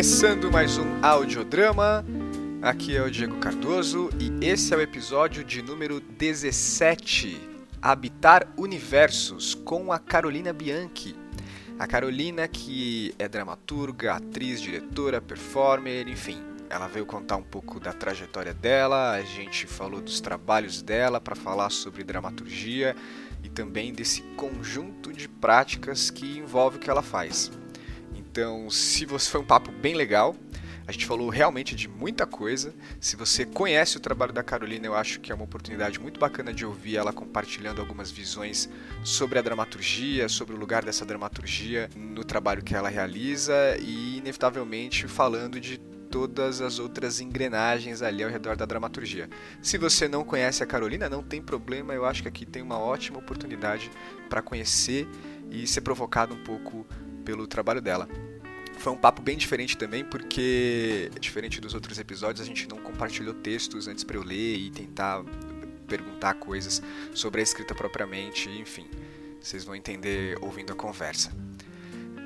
Começando mais um audiodrama. Aqui é o Diego Cardoso e esse é o episódio de número 17, Habitar Universos, com a Carolina Bianchi. A Carolina, que é dramaturga, atriz, diretora, performer, enfim, ela veio contar um pouco da trajetória dela, a gente falou dos trabalhos dela para falar sobre dramaturgia e também desse conjunto de práticas que envolve o que ela faz. Então, se você foi um papo bem legal, a gente falou realmente de muita coisa. Se você conhece o trabalho da Carolina, eu acho que é uma oportunidade muito bacana de ouvir ela compartilhando algumas visões sobre a dramaturgia, sobre o lugar dessa dramaturgia no trabalho que ela realiza e, inevitavelmente, falando de todas as outras engrenagens ali ao redor da dramaturgia. Se você não conhece a Carolina, não tem problema, eu acho que aqui tem uma ótima oportunidade para conhecer e ser provocado um pouco pelo trabalho dela. Foi um papo bem diferente também, porque, diferente dos outros episódios, a gente não compartilhou textos antes para eu ler e tentar perguntar coisas sobre a escrita propriamente, enfim. Vocês vão entender ouvindo a conversa.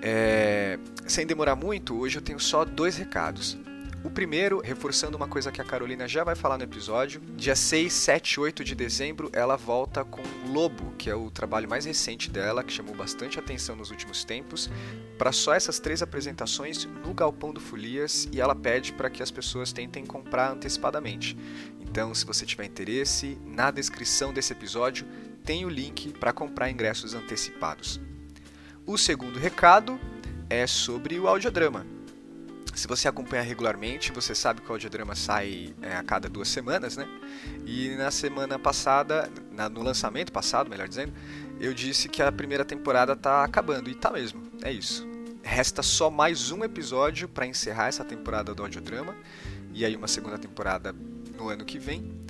É, sem demorar muito, hoje eu tenho só dois recados. O primeiro, reforçando uma coisa que a Carolina já vai falar no episódio, dia 6, 7 8 de dezembro ela volta com Lobo, que é o trabalho mais recente dela, que chamou bastante atenção nos últimos tempos, para só essas três apresentações no Galpão do Folias e ela pede para que as pessoas tentem comprar antecipadamente. Então, se você tiver interesse, na descrição desse episódio tem o link para comprar ingressos antecipados. O segundo recado é sobre o audiodrama. Se você acompanha regularmente, você sabe que o audiodrama sai é, a cada duas semanas, né? E na semana passada, na, no lançamento passado, melhor dizendo, eu disse que a primeira temporada está acabando, e tá mesmo, é isso. Resta só mais um episódio para encerrar essa temporada do audiodrama, e aí uma segunda temporada no ano que vem.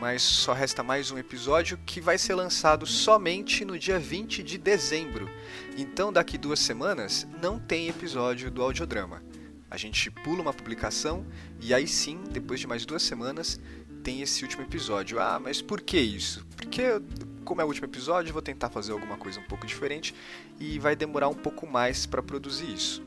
Mas só resta mais um episódio que vai ser lançado somente no dia 20 de dezembro. Então, daqui duas semanas, não tem episódio do audiodrama. A gente pula uma publicação e aí sim, depois de mais duas semanas, tem esse último episódio. Ah, mas por que isso? Porque, como é o último episódio, vou tentar fazer alguma coisa um pouco diferente e vai demorar um pouco mais para produzir isso.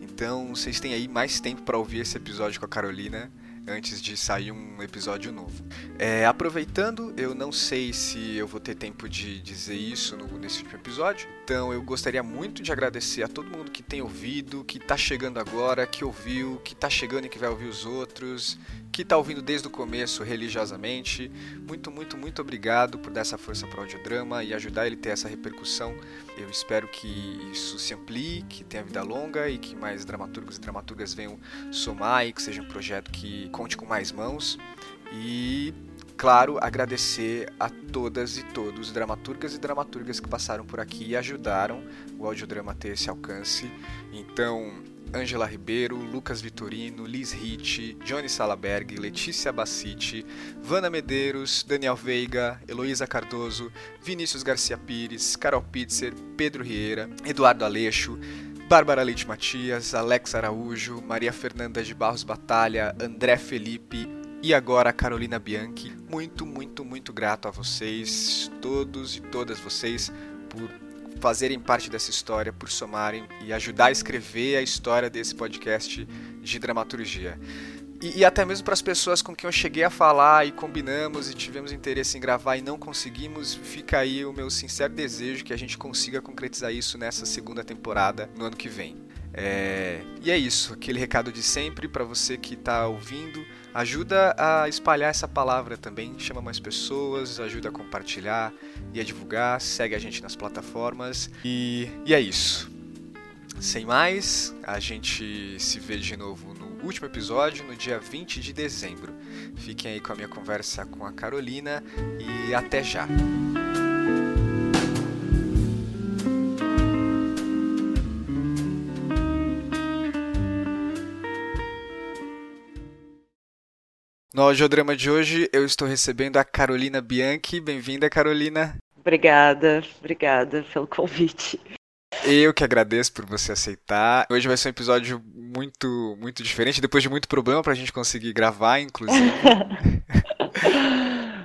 Então, vocês têm aí mais tempo para ouvir esse episódio com a Carolina antes de sair um episódio novo. É, aproveitando, eu não sei se eu vou ter tempo de dizer isso no, nesse último episódio, então eu gostaria muito de agradecer a todo mundo que tem ouvido, que está chegando agora, que ouviu, que está chegando e que vai ouvir os outros, que está ouvindo desde o começo religiosamente. Muito, muito, muito obrigado por dar essa força para o audiodrama e ajudar ele a ter essa repercussão. Eu espero que isso se amplie, que tenha vida longa e que mais dramaturgos e dramaturgas venham somar e que seja um projeto que conte com mais mãos. E claro, agradecer a todas e todos, dramaturgas e dramaturgas que passaram por aqui e ajudaram o audiodrama a ter esse alcance. Então, Angela Ribeiro, Lucas Vitorino, Liz Ritt, Johnny Salaberg, Letícia Bassiti, Vana Medeiros, Daniel Veiga, Heloísa Cardoso, Vinícius Garcia Pires, Carol Pitzer, Pedro Rieira, Eduardo Aleixo, Bárbara Leite Matias, Alex Araújo, Maria Fernanda de Barros Batalha, André Felipe e agora a Carolina Bianchi. Muito, muito, muito grato a vocês, todos e todas vocês, por fazerem parte dessa história, por somarem e ajudar a escrever a história desse podcast de dramaturgia. E, e até mesmo para as pessoas com quem eu cheguei a falar e combinamos e tivemos interesse em gravar e não conseguimos, fica aí o meu sincero desejo que a gente consiga concretizar isso nessa segunda temporada no ano que vem. É... E é isso, aquele recado de sempre para você que está ouvindo. Ajuda a espalhar essa palavra também, chama mais pessoas, ajuda a compartilhar e a divulgar, segue a gente nas plataformas. E, e é isso. Sem mais, a gente se vê de novo no último episódio, no dia 20 de dezembro. Fiquem aí com a minha conversa com a Carolina e até já! No audiodrama de hoje, eu estou recebendo a Carolina Bianchi. Bem-vinda, Carolina. Obrigada, obrigada pelo convite. Eu que agradeço por você aceitar. Hoje vai ser um episódio muito, muito diferente, depois de muito problema para a gente conseguir gravar, inclusive.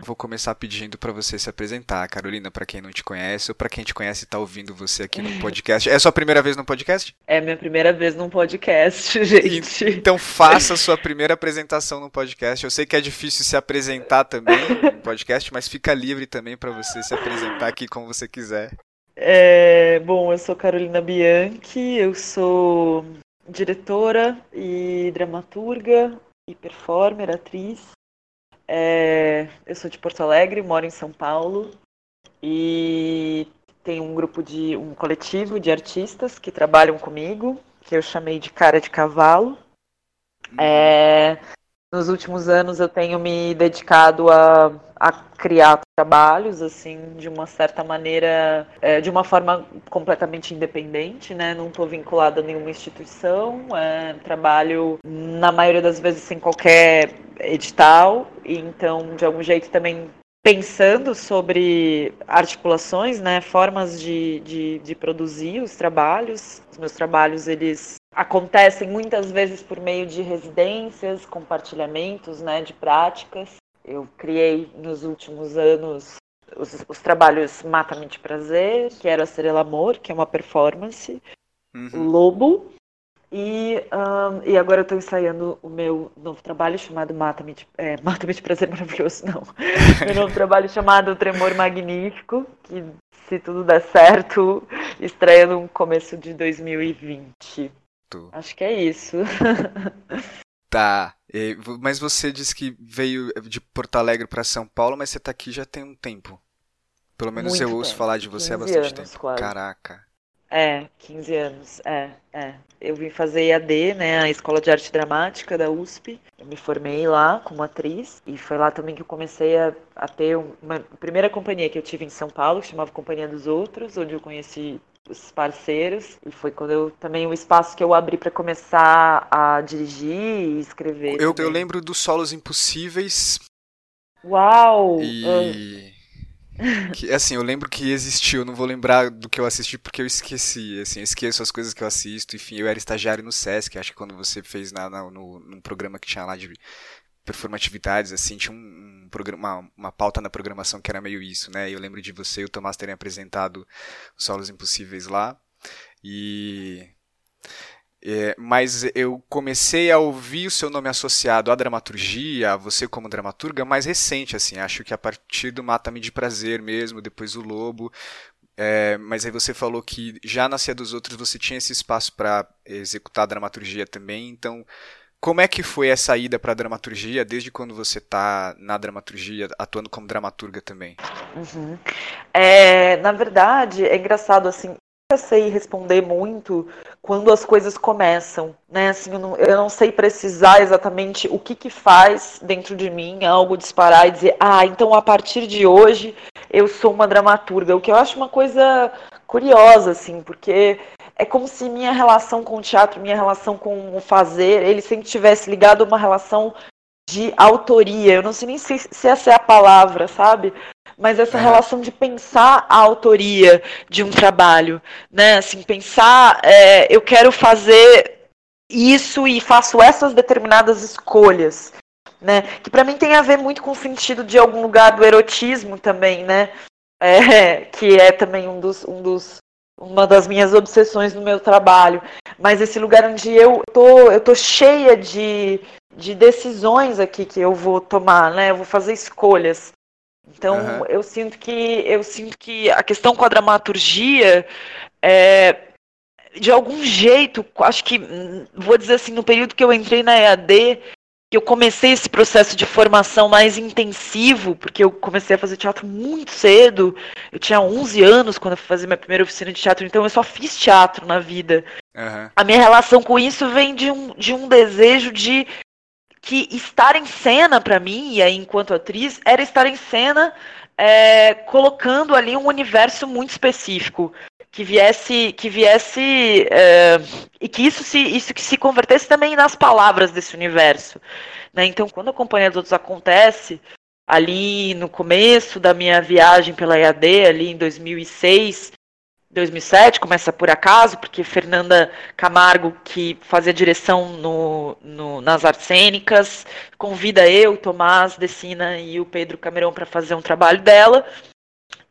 vou começar pedindo para você se apresentar, Carolina, para quem não te conhece ou para quem te conhece e tá ouvindo você aqui no podcast. É a sua primeira vez no podcast? É minha primeira vez num podcast, gente. Então faça a sua primeira apresentação no podcast. Eu sei que é difícil se apresentar também no podcast, mas fica livre também para você se apresentar aqui como você quiser. É, bom, eu sou Carolina Bianchi, eu sou diretora e dramaturga e performer, atriz. É, eu sou de Porto Alegre, moro em São Paulo e tenho um grupo de um coletivo de artistas que trabalham comigo, que eu chamei de Cara de Cavalo. É, nos últimos anos eu tenho me dedicado a, a criar trabalhos, assim, de uma certa maneira, é, de uma forma completamente independente, né? Não estou vinculada a nenhuma instituição, é, trabalho na maioria das vezes sem qualquer edital, e então de algum jeito também pensando sobre articulações, né, formas de, de, de produzir os trabalhos. Os meus trabalhos, eles acontecem muitas vezes por meio de residências, compartilhamentos né, de práticas. Eu criei nos últimos anos os, os trabalhos Mata-me de Prazer, que era a Estrela Amor, que é uma performance, uhum. o Lobo, e, um, e agora eu estou ensaiando o meu novo trabalho chamado Mata-me de, é, Mata de Prazer Maravilhoso, não. meu novo trabalho chamado Tremor Magnífico, que se tudo der certo, estreia no começo de 2020. Acho que é isso. tá. Mas você disse que veio de Porto Alegre para São Paulo, mas você está aqui já tem um tempo. Pelo menos Muito eu ouço tempo. falar de você há bastante anos, tempo. Quase. Caraca. É, 15 anos, é, é. Eu vim fazer EAD, né, a Escola de Arte Dramática da USP. Eu me formei lá como atriz e foi lá também que eu comecei a, a ter uma a primeira companhia que eu tive em São Paulo, que chamava Companhia dos Outros, onde eu conheci os parceiros e foi quando eu também o espaço que eu abri para começar a dirigir e escrever. Eu, eu lembro dos solos impossíveis. Uau! E que, assim, eu lembro que existiu, não vou lembrar do que eu assisti porque eu esqueci, assim, eu esqueço as coisas que eu assisto, enfim, eu era estagiário no Sesc, acho que quando você fez na, na no, num programa que tinha lá de performatividades, assim, tinha um, um programa, uma, uma, pauta na programação que era meio isso, né, eu lembro de você e o Tomás terem apresentado os Solos Impossíveis lá, e é, mas eu comecei a ouvir o seu nome associado à dramaturgia, a você como dramaturga, mais recente, assim. Acho que a partir do Mata-me de Prazer mesmo, depois o Lobo. É, mas aí você falou que já na Cia dos Outros você tinha esse espaço para executar a dramaturgia também. Então, como é que foi essa ida para a dramaturgia, desde quando você está na dramaturgia, atuando como dramaturga também? Uhum. É, na verdade, é engraçado, assim, sei responder muito quando as coisas começam, né? Assim, eu não, eu não sei precisar exatamente o que que faz dentro de mim algo disparar e dizer, ah, então a partir de hoje eu sou uma dramaturga. O que eu acho uma coisa curiosa, assim, porque é como se minha relação com o teatro, minha relação com o fazer, ele sempre tivesse ligado a uma relação de autoria. Eu não sei nem se, se essa é a palavra, sabe? mas essa é. relação de pensar a autoria de um trabalho, né? Assim, pensar, é, eu quero fazer isso e faço essas determinadas escolhas, né? Que para mim tem a ver muito com o sentido de algum lugar do erotismo também, né? É, que é também um dos, um dos uma das minhas obsessões no meu trabalho, mas esse lugar onde eu tô, eu tô cheia de, de decisões aqui que eu vou tomar, né? Eu vou fazer escolhas. Então uhum. eu sinto que eu sinto que a questão com a dramaturgia é, de algum jeito, acho que vou dizer assim, no período que eu entrei na EAD, eu comecei esse processo de formação mais intensivo, porque eu comecei a fazer teatro muito cedo. Eu tinha 11 anos quando eu fui fazer minha primeira oficina de teatro, então eu só fiz teatro na vida. Uhum. A minha relação com isso vem de um, de um desejo de que estar em cena para mim, e aí enquanto atriz, era estar em cena é, colocando ali um universo muito específico que viesse que viesse é, e que isso se isso que se convertesse também nas palavras desse universo né? então quando a companhia dos outros acontece ali no começo da minha viagem pela EAD ali em 2006 2007, começa por acaso, porque Fernanda Camargo, que fazia direção no, no, nas artes cênicas, convida eu, Tomás Decina e o Pedro Camerão para fazer um trabalho dela.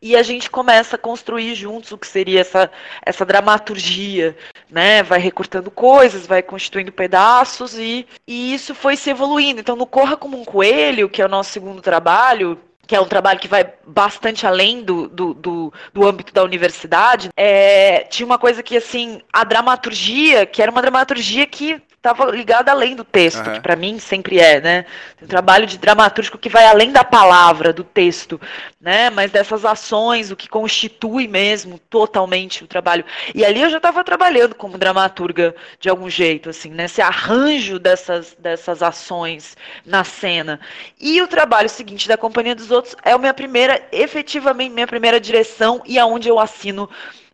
E a gente começa a construir juntos o que seria essa, essa dramaturgia, né? Vai recortando coisas, vai constituindo pedaços e, e isso foi se evoluindo. Então, no Corra como um Coelho, que é o nosso segundo trabalho, que é um trabalho que vai bastante além do, do, do, do âmbito da universidade, é, tinha uma coisa que, assim, a dramaturgia, que era uma dramaturgia que estava ligada além do texto, uhum. que para mim sempre é, né? Tem um trabalho de dramatúrgico que vai além da palavra, do texto, né? Mas dessas ações, o que constitui mesmo totalmente o trabalho. E ali eu já estava trabalhando como dramaturga de algum jeito, assim, né? Esse arranjo dessas, dessas ações na cena. E o trabalho seguinte da Companhia dos Outros é a minha primeira, efetivamente, minha primeira direção e aonde eu assino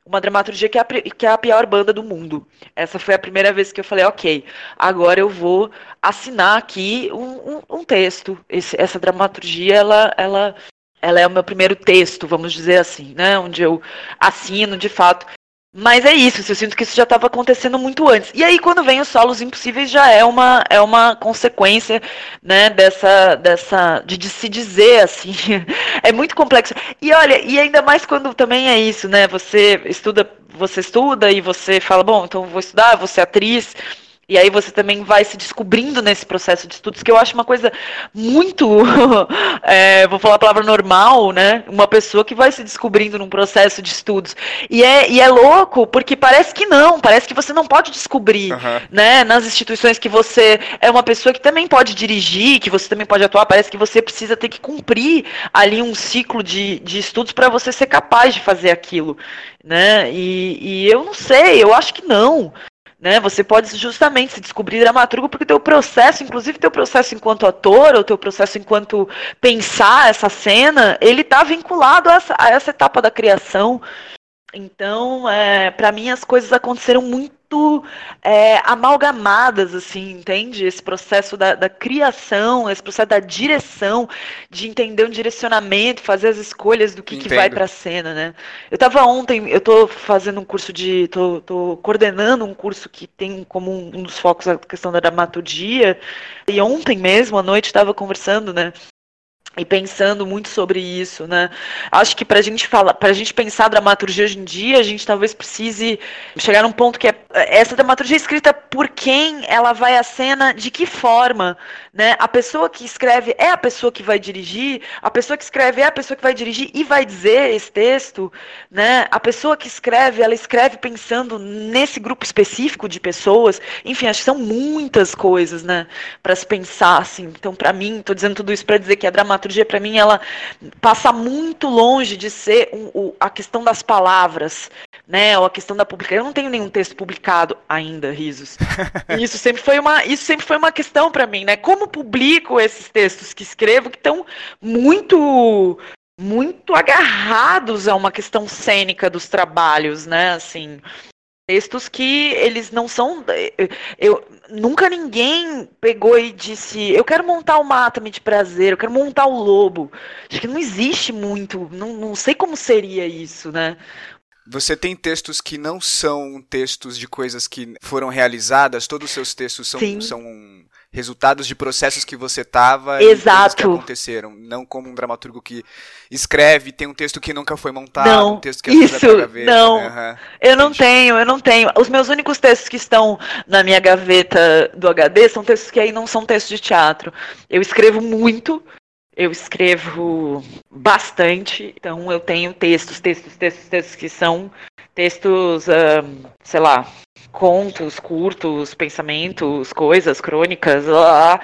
uma dramaturgia que é, a, que é a pior banda do mundo. Essa foi a primeira vez que eu falei, ok, agora eu vou assinar aqui um, um, um texto. Esse, essa dramaturgia, ela, ela, ela é o meu primeiro texto, vamos dizer assim, né? Onde eu assino, de fato, mas é isso, eu sinto que isso já estava acontecendo muito antes. E aí, quando vem os solos impossíveis, já é uma, é uma consequência né, dessa, dessa. De, de se dizer assim. é muito complexo. E olha, e ainda mais quando também é isso, né? Você estuda, você estuda e você fala, bom, então vou estudar, vou ser atriz. E aí você também vai se descobrindo nesse processo de estudos, que eu acho uma coisa muito, é, vou falar a palavra normal, né? Uma pessoa que vai se descobrindo num processo de estudos. E é, e é louco, porque parece que não, parece que você não pode descobrir, uhum. né? Nas instituições que você é uma pessoa que também pode dirigir, que você também pode atuar, parece que você precisa ter que cumprir ali um ciclo de, de estudos para você ser capaz de fazer aquilo, né? E, e eu não sei, eu acho que não. Né? Você pode justamente se descobrir dramaturgo porque teu processo, inclusive teu processo enquanto ator, ou teu processo enquanto pensar essa cena, ele está vinculado a essa, a essa etapa da criação. Então, é, para mim, as coisas aconteceram muito é, amalgamadas, assim, entende? Esse processo da, da, criação, esse processo da direção, de entender um direcionamento, fazer as escolhas do que, que vai para a cena, né? Eu estava ontem, eu estou fazendo um curso de, tô, coordenando um curso que tem como um, um dos focos a questão da dramaturgia, e ontem mesmo, à noite, estava conversando, né, e pensando muito sobre isso, né? Acho que para a gente falar, para a gente pensar a dramaturgia hoje em dia, a gente talvez precise chegar num ponto que é essa dramaturgia é escrita por quem ela vai à cena, de que forma, né? A pessoa que escreve é a pessoa que vai dirigir, a pessoa que escreve é a pessoa que vai dirigir e vai dizer esse texto, né? A pessoa que escreve, ela escreve pensando nesse grupo específico de pessoas. Enfim, acho que são muitas coisas, né, para se pensar assim. Então, para mim, estou dizendo tudo isso para dizer que a dramaturgia dramaturgia, para mim, ela passa muito longe de ser um, um, a questão das palavras, né? Ou a questão da publicação. Eu não tenho nenhum texto publicado ainda, risos. Isso sempre foi uma, isso sempre foi uma questão para mim, né? Como publico esses textos que escrevo que estão muito muito agarrados a uma questão cênica dos trabalhos, né? Assim, textos que eles não são. Eu, nunca ninguém pegou e disse: Eu quero montar o Mata-me de Prazer, eu quero montar o Lobo. Acho que não existe muito, não, não sei como seria isso, né? Você tem textos que não são textos de coisas que foram realizadas, todos os seus textos são, são resultados de processos que você estava e que aconteceram. Não como um dramaturgo que escreve, tem um texto que nunca foi montado, não, um texto que isso, gaveta. Não, uhum, eu não tenho, eu não tenho. Os meus únicos textos que estão na minha gaveta do HD são textos que aí não são textos de teatro. Eu escrevo muito, eu escrevo bastante, então eu tenho textos, textos, textos, textos que são textos, um, sei lá, contos curtos, pensamentos, coisas, crônicas, lá,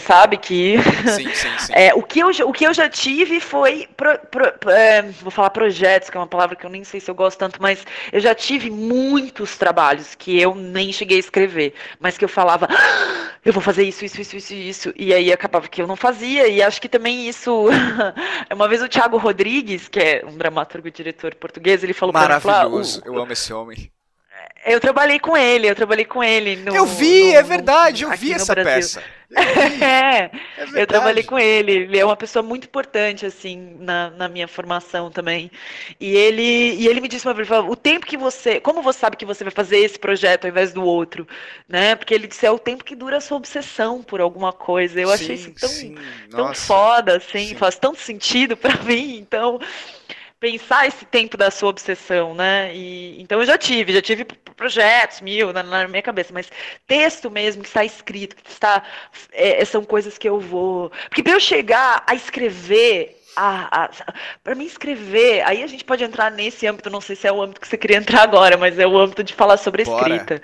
sabe que sim, sim, sim. É, o que eu o que eu já tive foi pro, pro, é, vou falar projetos que é uma palavra que eu nem sei se eu gosto tanto mas eu já tive muitos trabalhos que eu nem cheguei a escrever mas que eu falava ah, eu vou fazer isso isso isso isso isso e aí acabava que eu não fazia e acho que também isso uma vez o Thiago Rodrigues que é um dramaturgo e diretor português ele falou maravilhoso mim, eu amo esse homem Eu trabalhei com ele, eu trabalhei com ele. No, eu vi, no, é verdade, eu vi essa peça. é, é eu trabalhei com ele. Ele é uma pessoa muito importante, assim, na, na minha formação também. E ele, e ele me disse uma vez, o tempo que você. Como você sabe que você vai fazer esse projeto ao invés do outro? Né? Porque ele disse, é o tempo que dura a sua obsessão por alguma coisa. Eu sim, achei isso tão, tão foda, assim, sim. faz tanto sentido para mim. Então pensar esse tempo da sua obsessão, né? E, então eu já tive, já tive projetos mil na, na minha cabeça, mas texto mesmo que está escrito, que está, é, são coisas que eu vou. Porque para eu chegar a escrever para mim escrever, aí a gente pode entrar nesse âmbito, não sei se é o âmbito que você queria entrar agora, mas é o âmbito de falar sobre a escrita.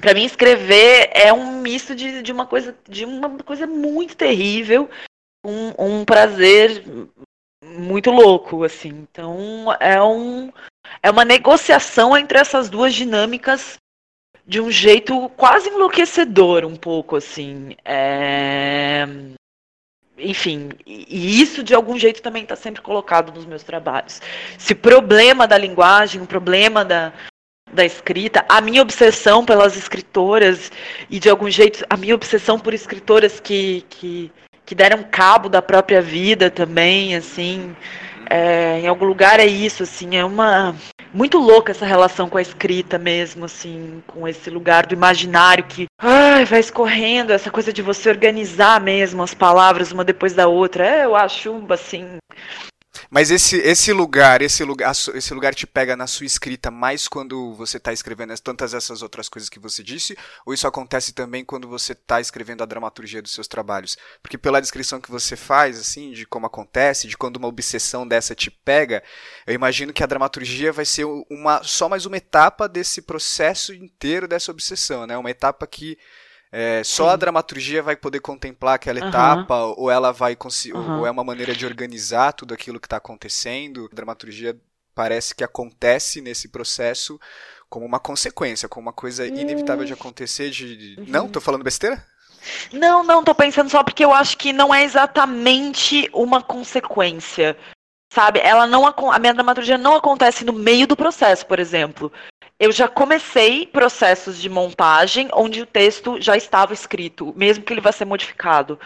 Para mim escrever é um misto de, de uma coisa de uma coisa muito terrível, um, um prazer muito louco, assim. Então é um é uma negociação entre essas duas dinâmicas de um jeito quase enlouquecedor, um pouco assim. É... Enfim, e isso de algum jeito também está sempre colocado nos meus trabalhos. Esse problema da linguagem, o problema da, da escrita, a minha obsessão pelas escritoras e de algum jeito a minha obsessão por escritoras que, que que deram cabo da própria vida também, assim. É, em algum lugar é isso, assim, é uma muito louca essa relação com a escrita mesmo, assim, com esse lugar do imaginário que ai, vai escorrendo, essa coisa de você organizar mesmo as palavras uma depois da outra. É, eu acho assim mas esse, esse lugar, esse lugar, esse lugar te pega na sua escrita mais quando você está escrevendo tantas essas outras coisas que você disse, ou isso acontece também quando você está escrevendo a dramaturgia dos seus trabalhos? Porque pela descrição que você faz, assim, de como acontece, de quando uma obsessão dessa te pega, eu imagino que a dramaturgia vai ser uma só mais uma etapa desse processo inteiro dessa obsessão, né? Uma etapa que é, só Sim. a dramaturgia vai poder contemplar aquela uhum. etapa, ou ela vai uhum. ou é uma maneira de organizar tudo aquilo que está acontecendo. A dramaturgia parece que acontece nesse processo como uma consequência, como uma coisa inevitável de hum. acontecer. De... Uhum. Não? Tô falando besteira? Não, não, tô pensando só porque eu acho que não é exatamente uma consequência. Sabe? Ela não a minha dramaturgia não acontece no meio do processo, por exemplo eu já comecei processos de montagem onde o texto já estava escrito, mesmo que ele vá ser modificado.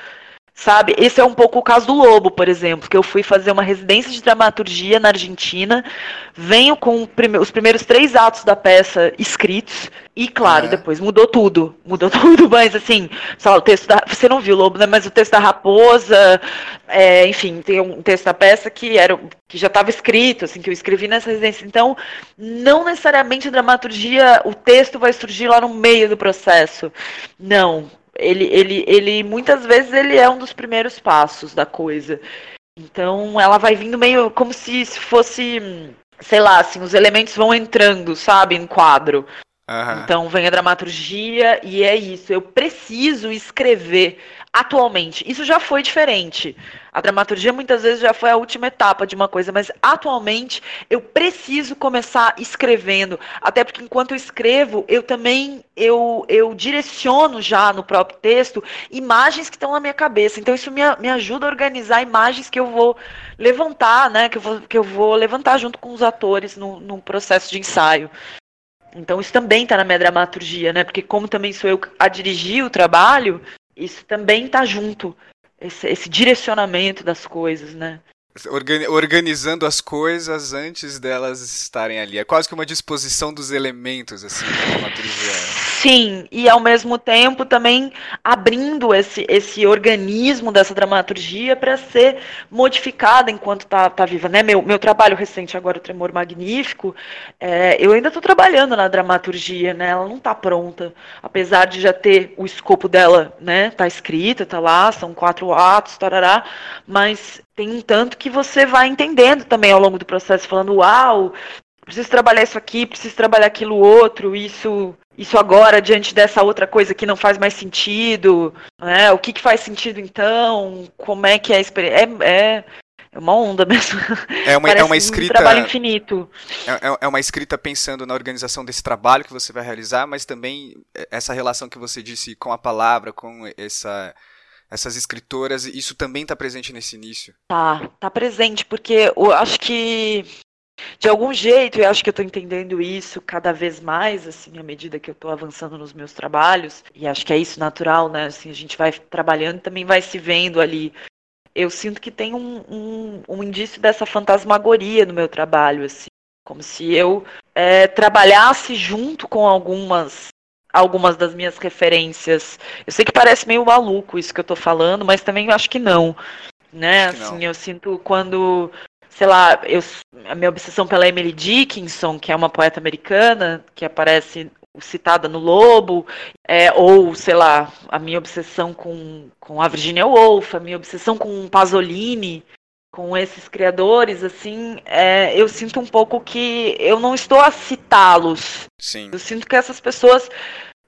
Sabe? Esse é um pouco o caso do Lobo, por exemplo, que eu fui fazer uma residência de dramaturgia na Argentina, venho com os primeiros três atos da peça escritos, e claro, é. depois mudou tudo. Mudou tudo, mas assim, só o texto da. Você não viu o Lobo, né? Mas o texto da raposa, é, enfim, tem um texto da peça que era que já estava escrito, assim, que eu escrevi nessa residência. Então, não necessariamente a dramaturgia, o texto vai surgir lá no meio do processo. Não ele, ele, ele muitas vezes ele é um dos primeiros passos da coisa. Então ela vai vindo meio como se fosse, sei lá, assim, os elementos vão entrando, sabe, em quadro. Uhum. Então vem a dramaturgia e é isso. Eu preciso escrever atualmente. Isso já foi diferente. A dramaturgia muitas vezes já foi a última etapa de uma coisa, mas atualmente eu preciso começar escrevendo, até porque enquanto eu escrevo, eu também eu, eu direciono já no próprio texto imagens que estão na minha cabeça. Então isso me, me ajuda a organizar imagens que eu vou levantar, né? Que eu vou, que eu vou levantar junto com os atores no, no processo de ensaio. Então isso também está na minha dramaturgia, né? Porque como também sou eu a dirigir o trabalho, isso também está junto, esse, esse, direcionamento das coisas, né? Organizando as coisas antes delas estarem ali. É quase que uma disposição dos elementos, assim, da dramaturgia. Sim, e ao mesmo tempo também abrindo esse, esse organismo dessa dramaturgia para ser modificada enquanto está tá viva. Né? Meu, meu trabalho recente agora, o Tremor Magnífico, é, eu ainda estou trabalhando na dramaturgia, né? ela não está pronta, apesar de já ter o escopo dela, né? Tá escrita, tá lá, são quatro atos, tarará, mas tem um tanto que você vai entendendo também ao longo do processo, falando, uau, preciso trabalhar isso aqui, preciso trabalhar aquilo outro, isso isso agora diante dessa outra coisa que não faz mais sentido, né? O que, que faz sentido então? Como é que é a experiência? É, é, é uma onda mesmo. É uma, é uma escrita. Um trabalho infinito. É, é, é uma escrita pensando na organização desse trabalho que você vai realizar, mas também essa relação que você disse com a palavra, com essa essas escritoras, isso também está presente nesse início? Tá, tá presente, porque eu acho que de algum jeito, eu acho que eu estou entendendo isso cada vez mais, assim, à medida que eu estou avançando nos meus trabalhos, e acho que é isso natural, né? Assim, a gente vai trabalhando também vai se vendo ali. Eu sinto que tem um, um, um indício dessa fantasmagoria no meu trabalho, assim, como se eu é, trabalhasse junto com algumas algumas das minhas referências. Eu sei que parece meio maluco isso que eu estou falando, mas também acho que não. Né? Acho assim, não. eu sinto quando sei lá, eu, a minha obsessão pela Emily Dickinson, que é uma poeta americana, que aparece citada no Lobo, é, ou, sei lá, a minha obsessão com, com a Virginia Woolf, a minha obsessão com Pasolini, com esses criadores, assim, é, eu sinto um pouco que eu não estou a citá-los. Eu sinto que essas pessoas,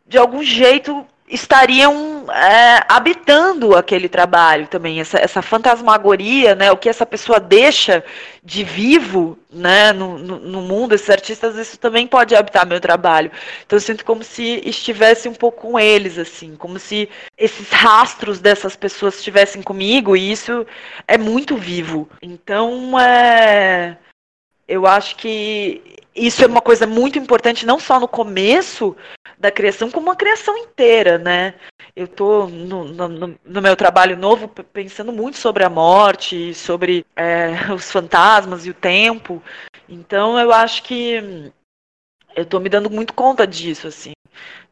de algum jeito, estariam é, habitando aquele trabalho também, essa, essa fantasmagoria, né, o que essa pessoa deixa de vivo né, no, no, no, mundo, esses artistas, isso também pode habitar meu trabalho. Então eu sinto como se estivesse um pouco com eles, assim, como se esses rastros dessas pessoas estivessem comigo, e isso é muito vivo. Então, é, eu acho que isso é uma coisa muito importante, não só no começo da criação, como a criação inteira, né? Eu estou no, no, no, meu trabalho novo pensando muito sobre a morte, sobre é, os fantasmas e o tempo. Então eu acho que eu estou me dando muito conta disso, assim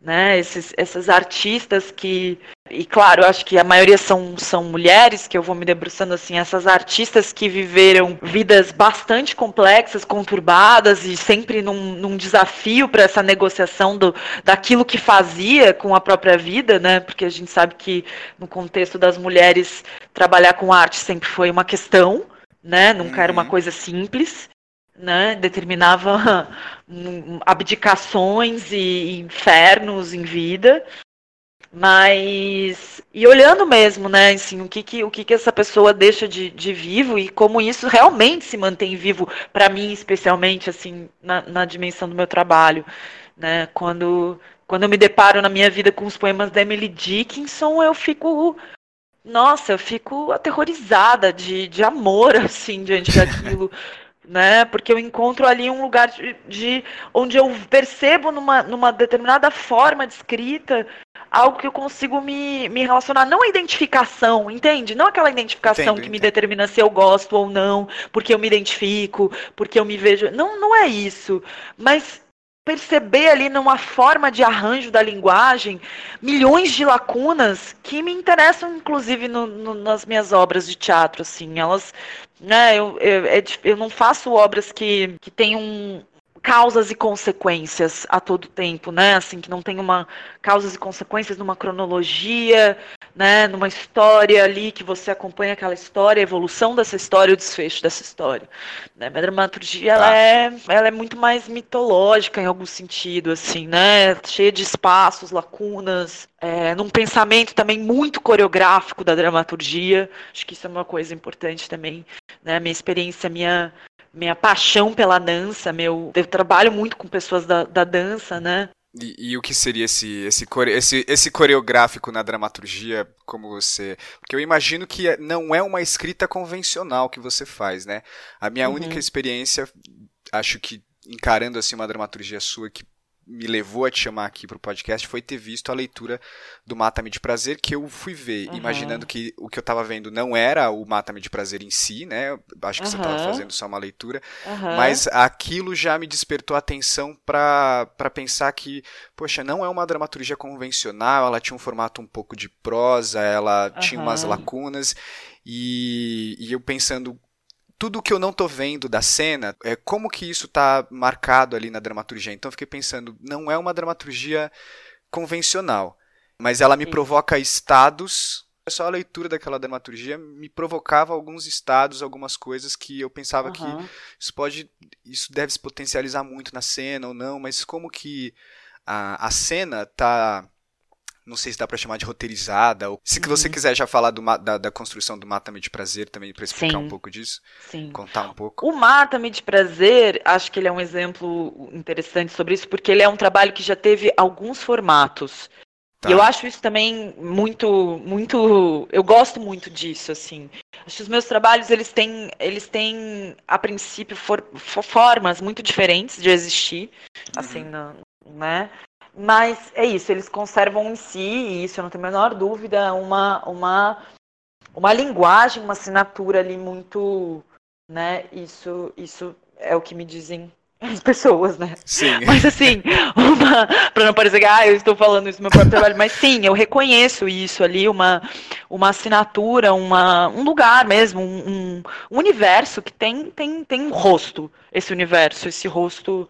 né? Esses, essas artistas que e claro, acho que a maioria são, são mulheres, que eu vou me debruçando assim, essas artistas que viveram vidas bastante complexas, conturbadas e sempre num, num desafio para essa negociação do, daquilo que fazia com a própria vida, né? Porque a gente sabe que no contexto das mulheres trabalhar com arte sempre foi uma questão, né? Nunca uhum. era uma uhum. coisa simples né, determinava abdicações e infernos em vida, mas e olhando mesmo, né, assim, o que que, o que, que essa pessoa deixa de, de vivo e como isso realmente se mantém vivo para mim, especialmente assim na, na dimensão do meu trabalho, né, quando quando eu me deparo na minha vida com os poemas da Emily Dickinson, eu fico nossa, eu fico aterrorizada de, de amor, assim, diante daquilo. né? Porque eu encontro ali um lugar de, de, onde eu percebo numa, numa determinada forma de escrita algo que eu consigo me, me relacionar, não a identificação, entende? Não aquela identificação entendo, que entendo. me determina se eu gosto ou não, porque eu me identifico, porque eu me vejo. Não, não é isso. Mas perceber ali numa forma de arranjo da linguagem milhões de lacunas que me interessam inclusive no, no, nas minhas obras de teatro assim elas né eu, eu, é eu não faço obras que, que tenham causas e consequências a todo tempo, né? Assim, que não tem uma causas e consequências numa cronologia, né? Numa história ali que você acompanha aquela história, a evolução dessa história, o desfecho dessa história. Né? A dramaturgia ela é, ela é muito mais mitológica em algum sentido, assim, né? Cheia de espaços, lacunas, é, num pensamento também muito coreográfico da dramaturgia. Acho que isso é uma coisa importante também, né? Minha experiência, minha minha paixão pela dança, meu. Eu trabalho muito com pessoas da, da dança, né? E, e, o que seria esse, esse, esse, esse coreográfico na dramaturgia, como você. Porque eu imagino que não é uma escrita convencional que você faz, né? A minha uhum. única experiência, acho que encarando assim uma dramaturgia sua que me levou a te chamar aqui para o podcast foi ter visto a leitura do Mata-me de Prazer, que eu fui ver, uhum. imaginando que o que eu estava vendo não era o Mata-me de Prazer em si, né? Acho que uhum. você estava fazendo só uma leitura, uhum. mas aquilo já me despertou a atenção para pensar que, poxa, não é uma dramaturgia convencional, ela tinha um formato um pouco de prosa, ela tinha umas lacunas, e, e eu pensando tudo que eu não tô vendo da cena, é como que isso tá marcado ali na dramaturgia. Então eu fiquei pensando, não é uma dramaturgia convencional, mas ela me Sim. provoca estados. Só a leitura daquela dramaturgia me provocava alguns estados, algumas coisas que eu pensava uhum. que isso pode, isso deve se potencializar muito na cena ou não, mas como que a, a cena tá não sei se dá para chamar de roteirizada. Ou, se uhum. você quiser já falar do, da, da construção do Mata-me de Prazer também, para explicar Sim. um pouco disso. Sim. Contar um pouco. O Mata-me de Prazer, acho que ele é um exemplo interessante sobre isso, porque ele é um trabalho que já teve alguns formatos. Tá. E eu acho isso também muito, muito. Eu gosto muito disso, assim. Acho que os meus trabalhos eles têm, eles têm a princípio for, for, formas muito diferentes de existir, assim, uhum. assim, né? Mas é isso, eles conservam em si, e isso eu não tenho a menor dúvida, uma, uma, uma linguagem, uma assinatura ali muito, né? Isso, isso é o que me dizem as pessoas, né? Sim. Mas assim, para não parecer que ah, eu estou falando isso no meu próprio trabalho, mas sim, eu reconheço isso ali, uma, uma assinatura, uma, um lugar mesmo, um, um universo que tem, tem, tem um rosto, esse universo, esse rosto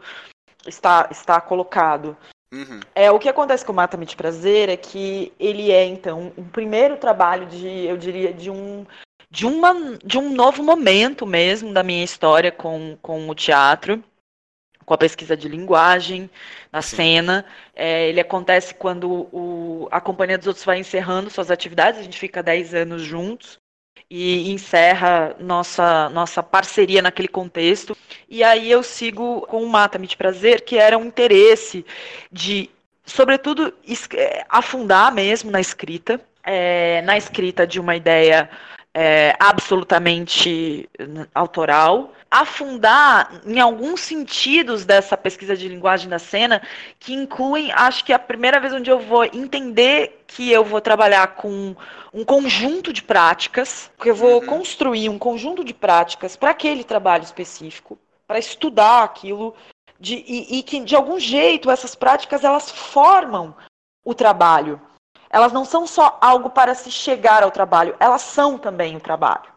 está, está colocado. Uhum. É, o que acontece com o Mata-me de Prazer é que ele é, então, um primeiro trabalho de, eu diria, de um de, uma, de um novo momento mesmo da minha história com, com o teatro com a pesquisa de linguagem na Sim. cena. É, ele acontece quando o, a Companhia dos Outros vai encerrando suas atividades, a gente fica 10 anos juntos e encerra nossa, nossa parceria naquele contexto. E aí eu sigo com o Mata-me de Prazer, que era um interesse de, sobretudo, é, afundar mesmo na escrita, é, na escrita de uma ideia é, absolutamente autoral, afundar em alguns sentidos dessa pesquisa de linguagem da cena, que incluem, acho que é a primeira vez onde eu vou entender que eu vou trabalhar com um conjunto de práticas, que eu vou uhum. construir um conjunto de práticas para aquele trabalho específico, para estudar aquilo, de, e, e que de algum jeito essas práticas elas formam o trabalho. Elas não são só algo para se chegar ao trabalho, elas são também o trabalho.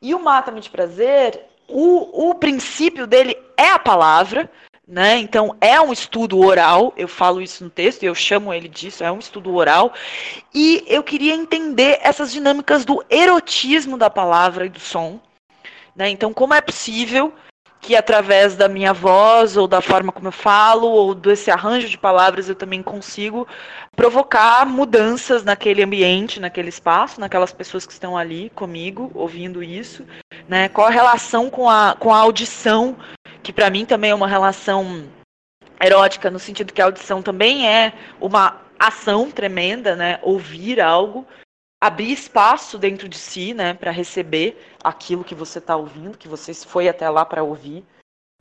E o Mata-me de Prazer, o, o princípio dele é a palavra, né? Então é um estudo oral, eu falo isso no texto, eu chamo ele disso, é um estudo oral. E eu queria entender essas dinâmicas do erotismo da palavra e do som. Né? Então, como é possível que através da minha voz ou da forma como eu falo ou desse arranjo de palavras eu também consigo provocar mudanças naquele ambiente, naquele espaço, naquelas pessoas que estão ali comigo ouvindo isso, né? Qual a relação com a, com a audição, que para mim também é uma relação erótica no sentido que a audição também é uma ação tremenda, né? Ouvir algo abrir espaço dentro de si, né, para receber aquilo que você está ouvindo, que você foi até lá para ouvir,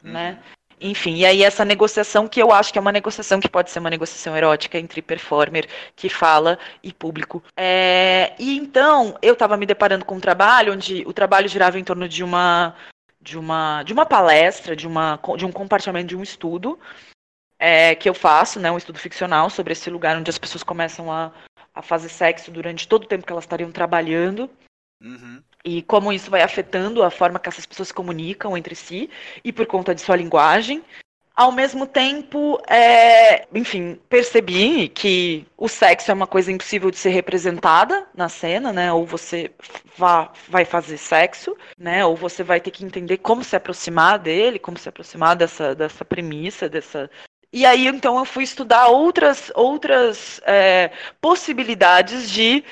uhum. né? Enfim, e aí essa negociação que eu acho que é uma negociação que pode ser uma negociação erótica entre performer que fala e público. É, e então eu estava me deparando com um trabalho onde o trabalho girava em torno de uma de uma de uma palestra, de uma de um compartilhamento de um estudo é, que eu faço, né, um estudo ficcional sobre esse lugar onde as pessoas começam a a fazer sexo durante todo o tempo que elas estariam trabalhando. Uhum. E como isso vai afetando a forma que essas pessoas se comunicam entre si e por conta de sua linguagem. Ao mesmo tempo, é, enfim, percebi que o sexo é uma coisa impossível de ser representada na cena, né? Ou você vá, vai fazer sexo, né? Ou você vai ter que entender como se aproximar dele, como se aproximar dessa, dessa premissa, dessa, e aí, então, eu fui estudar outras, outras é, possibilidades de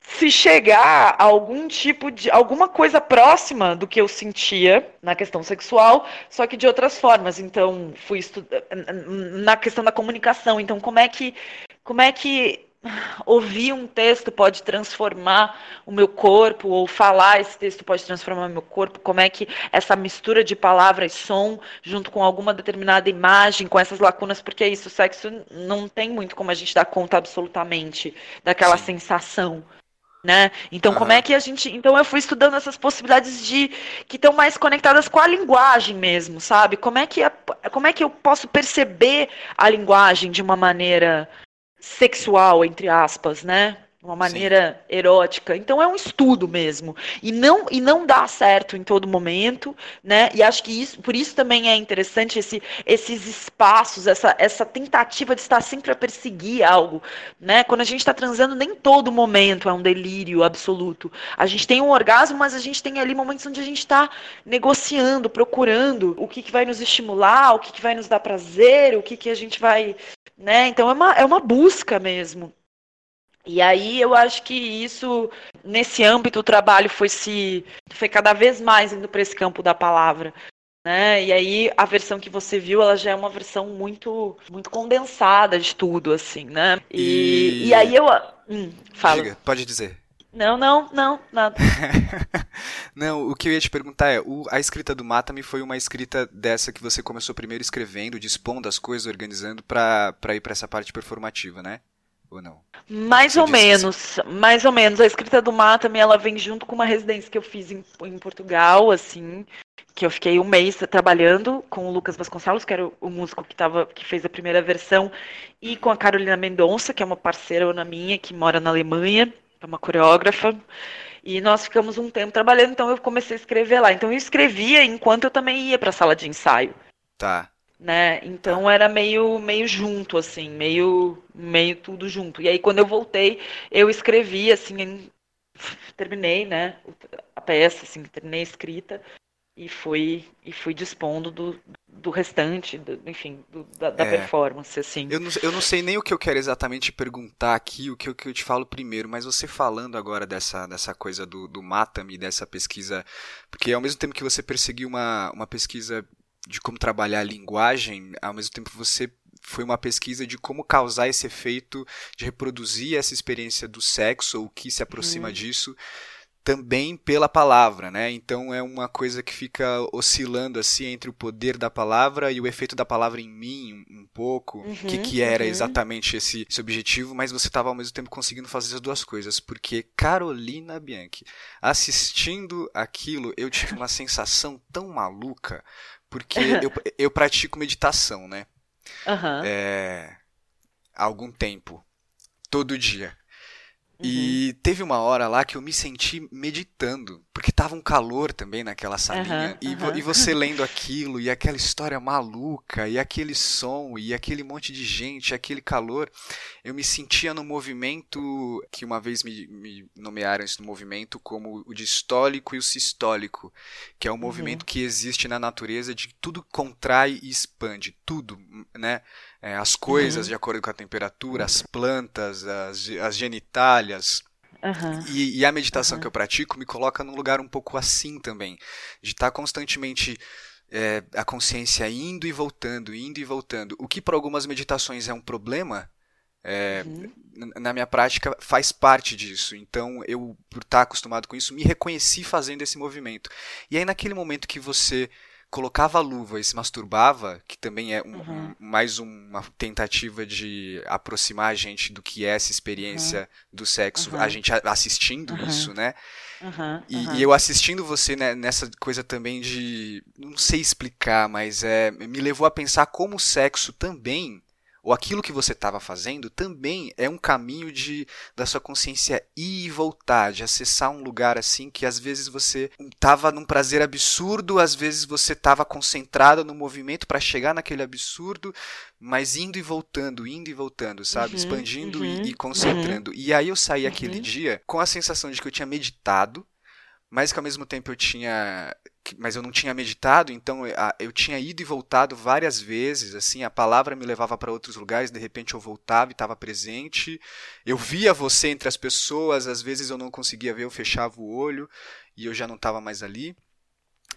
se chegar a algum tipo de. alguma coisa próxima do que eu sentia na questão sexual, só que de outras formas. Então, fui estudar na questão da comunicação. Então, como é que. Como é que ouvir um texto pode transformar o meu corpo, ou falar esse texto pode transformar o meu corpo, como é que essa mistura de palavra e som, junto com alguma determinada imagem, com essas lacunas, porque é isso, o sexo não tem muito como a gente dar conta absolutamente daquela Sim. sensação. Né? Então, como é que a gente. Então, eu fui estudando essas possibilidades de que estão mais conectadas com a linguagem mesmo, sabe? Como é que, a, como é que eu posso perceber a linguagem de uma maneira sexual, entre aspas, né? Uma maneira Sim. erótica. Então é um estudo mesmo. E não, e não dá certo em todo momento, né? E acho que isso, por isso também é interessante esse, esses espaços, essa, essa tentativa de estar sempre a perseguir algo, né? Quando a gente está transando, nem todo momento é um delírio absoluto. A gente tem um orgasmo, mas a gente tem ali momentos onde a gente está negociando, procurando o que, que vai nos estimular, o que, que vai nos dar prazer, o que, que a gente vai né? Então é uma, é uma busca mesmo. E aí eu acho que isso, nesse âmbito, o trabalho foi se foi cada vez mais indo para esse campo da palavra. né? E aí a versão que você viu, ela já é uma versão muito muito condensada de tudo, assim, né? E, e... e aí eu. Hum, fala. Diga, pode dizer. Não, não, não, nada. não, o que eu ia te perguntar é, o, a escrita do Mata-me foi uma escrita dessa que você começou primeiro escrevendo, dispondo as coisas, organizando para ir para essa parte performativa, né? Ou não? Mais ou menos, assim. mais ou menos. A escrita do Mata-me, ela vem junto com uma residência que eu fiz em, em Portugal, assim, que eu fiquei um mês trabalhando com o Lucas Vasconcelos, que era o, músico que, tava, que fez a primeira versão, e com a Carolina Mendonça, que é uma parceira na minha, que mora na Alemanha é uma coreógrafa. E nós ficamos um tempo trabalhando, então eu comecei a escrever lá. Então eu escrevia enquanto eu também ia para a sala de ensaio. Tá. Né? Então era meio meio junto assim, meio meio tudo junto. E aí quando eu voltei, eu escrevi assim, terminei, né, a peça assim, terminei a escrita e fui e fui dispondo do, do restante, do, enfim, do, da, da é, performance, assim. Eu não, eu não sei nem o que eu quero exatamente perguntar aqui, o que, o que eu te falo primeiro, mas você falando agora dessa, dessa coisa do, do Mata-me, dessa pesquisa, porque ao mesmo tempo que você perseguiu uma, uma pesquisa de como trabalhar a linguagem, ao mesmo tempo você foi uma pesquisa de como causar esse efeito de reproduzir essa experiência do sexo, ou o que se aproxima hum. disso, também pela palavra, né? Então é uma coisa que fica oscilando assim entre o poder da palavra e o efeito da palavra em mim um, um pouco, uhum, que que era uhum. exatamente esse, esse objetivo, mas você estava ao mesmo tempo conseguindo fazer as duas coisas, porque Carolina Bianchi, assistindo aquilo, eu tive uma sensação tão maluca, porque eu, eu pratico meditação, né? Uhum. É, há algum tempo, todo dia. E uhum. teve uma hora lá que eu me senti meditando, porque tava um calor também naquela salinha, uhum, e, uhum. e, você lendo aquilo, e aquela história maluca, e aquele som, e aquele monte de gente, aquele calor, eu me sentia no movimento que uma vez me, me nomearam esse movimento como o distólico e o sistólico, que é um uhum. movimento que existe na natureza de tudo contrai e expande, tudo, né? É, as coisas uhum. de acordo com a temperatura, as plantas, as, as genitálias. Uhum. E, e, a meditação uhum. que eu pratico me coloca num lugar um pouco assim também, de estar tá constantemente é, a consciência indo e voltando, indo e voltando. O que para algumas meditações é um problema, é, uhum. na minha prática faz parte disso. Então eu, por estar tá acostumado com isso, me reconheci fazendo esse movimento. E aí naquele momento que você colocava a luva e se masturbava, que também é um, uhum. mais uma tentativa de aproximar a gente do que é essa experiência uhum. do sexo, uhum. a gente assistindo isso, né? E, e, eu assistindo você né, nessa coisa também de. Não sei explicar, mas é, me levou a pensar como o sexo também ou aquilo que você estava fazendo também é um caminho de da sua consciência ir e voltar, de acessar um lugar assim que às vezes você estava num prazer absurdo, às vezes você estava concentrado no movimento para chegar naquele absurdo, mas indo e voltando, indo e voltando, sabe? Uhum, Expandindo uhum, e, e, concentrando. Uhum. E aí eu saí aquele uhum. dia com a sensação de que eu tinha meditado, mas que ao mesmo tempo eu tinha mas eu não tinha meditado, então eu tinha ido e voltado várias vezes, assim, a palavra me levava para outros lugares, de repente eu voltava e estava presente. Eu via você entre as pessoas, às vezes eu não conseguia ver, eu fechava o olho e eu já não estava mais ali.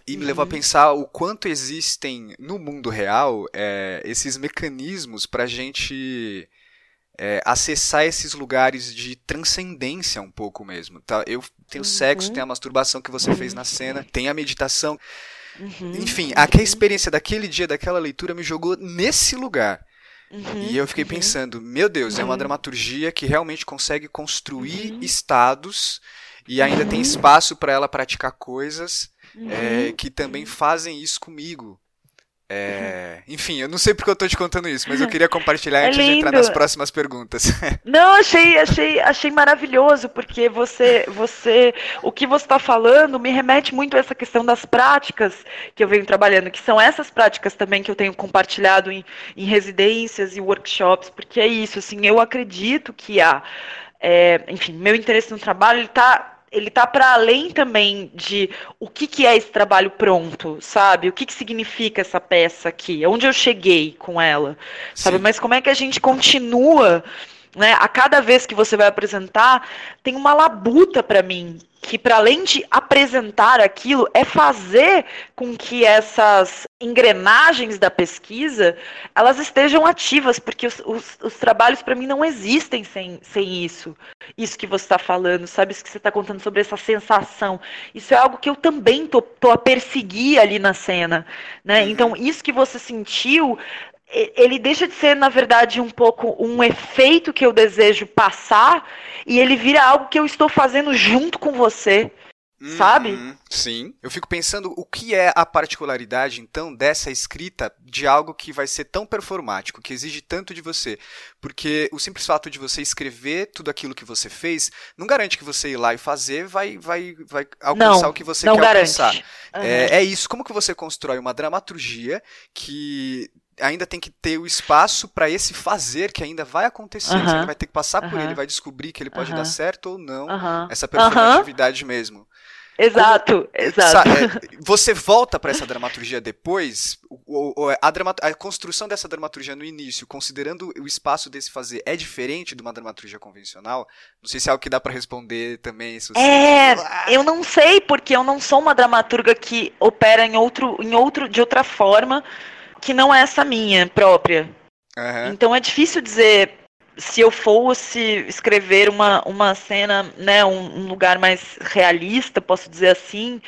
E me uhum. levou a pensar o quanto existem no mundo real é, esses mecanismos para a gente é, acessar esses lugares de transcendência um pouco mesmo. Tá? Eu tenho uhum. sexo, tem a masturbação que você fez na cena, tem a meditação. Uhum. Enfim, aquela experiência daquele dia, daquela leitura, me jogou nesse lugar. Uhum. E eu fiquei uhum. pensando, meu Deus, é uma uhum. dramaturgia que realmente consegue construir uhum. estados e ainda tem espaço para ela praticar coisas é, que também fazem isso comigo. É... Enfim, eu não sei porque eu tô te contando isso, mas eu queria compartilhar é antes lindo. de entrar nas próximas perguntas. Não, achei, achei, achei maravilhoso, porque você, você, o que você está falando me remete muito a essa questão das práticas que eu venho trabalhando, que são essas práticas também que eu tenho compartilhado em, em residências e workshops, porque é isso, assim, eu acredito que há, é, enfim, meu interesse no trabalho está ele tá para além também de o que, que é esse trabalho pronto, sabe? O que, que significa essa peça aqui? Onde eu cheguei com ela, sabe? Sim. Mas como é que a gente continua né? A cada vez que você vai apresentar, tem uma labuta para mim que para além de apresentar aquilo, é fazer com que essas engrenagens da pesquisa elas estejam ativas, porque os, os, os trabalhos para mim não existem sem, sem isso. Isso que você está falando, sabe? Isso que você está contando sobre essa sensação. Isso é algo que eu também tô, tô a perseguir ali na cena. Né? Uhum. Então, isso que você sentiu ele deixa de ser, na verdade, um pouco um efeito que eu desejo passar e ele vira algo que eu estou fazendo junto com você. Uhum, sabe? Sim. Eu fico pensando o que é a particularidade, então, dessa escrita de algo que vai ser tão performático, que exige tanto de você. Porque o simples fato de você escrever tudo aquilo que você fez não garante que você ir lá e fazer vai, vai, vai alcançar não, o que você não quer garante. alcançar. Uhum. É, é isso. Como que você constrói uma dramaturgia que ainda tem que ter o espaço para esse fazer que ainda vai acontecer. Uh -huh. Você vai ter que passar uh -huh. por ele, vai descobrir que ele pode uh -huh. dar certo ou não. Essa performatividade mesmo. Exato, Como, exato. É, você volta para essa dramaturgia depois, a, dramat a construção dessa dramaturgia no início, considerando o espaço desse fazer, é diferente de uma dramaturgia convencional? Não sei se é algo que dá para responder também. Se é, eu não sei, porque eu não sou uma dramaturga que opera em outro, em outro, de outra forma que não é essa minha própria. Uhum. Então é difícil dizer se eu fosse escrever uma, uma cena, né, um, um, lugar mais realista, posso dizer assim,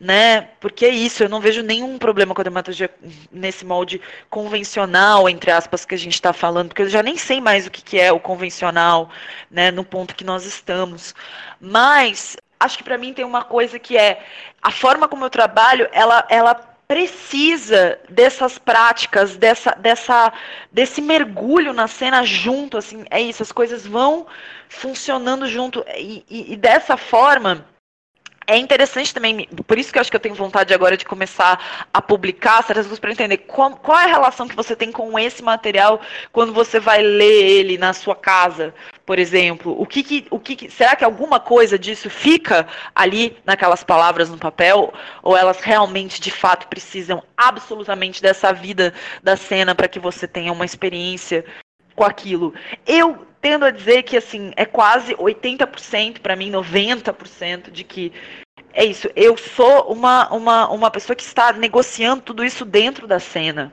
né, porque é isso, eu não vejo nenhum problema com a dramaturgia nesse molde convencional, entre aspas, que a gente está falando, porque eu já nem sei mais o que, que é o convencional, né, no ponto que nós estamos. Mas acho que para mim tem uma coisa que é a forma como eu trabalho, ela, ela precisa dessas práticas, dessa, dessa, desse mergulho na cena junto, assim, é isso, as coisas vão funcionando junto e, e, e dessa forma é interessante também, por isso que eu acho que eu tenho vontade agora de começar a publicar certas coisas para entender qual, qual, é a relação que você tem com esse material quando você vai ler ele na sua casa, por exemplo. O que, que o que, que será que alguma coisa disso fica ali naquelas palavras no papel ou elas realmente de fato precisam absolutamente dessa vida da cena para que você tenha uma experiência com aquilo? Eu tendo a dizer que assim, é quase 80% para mim, 90% de que é isso, eu sou uma, uma, uma pessoa que está negociando tudo isso dentro da cena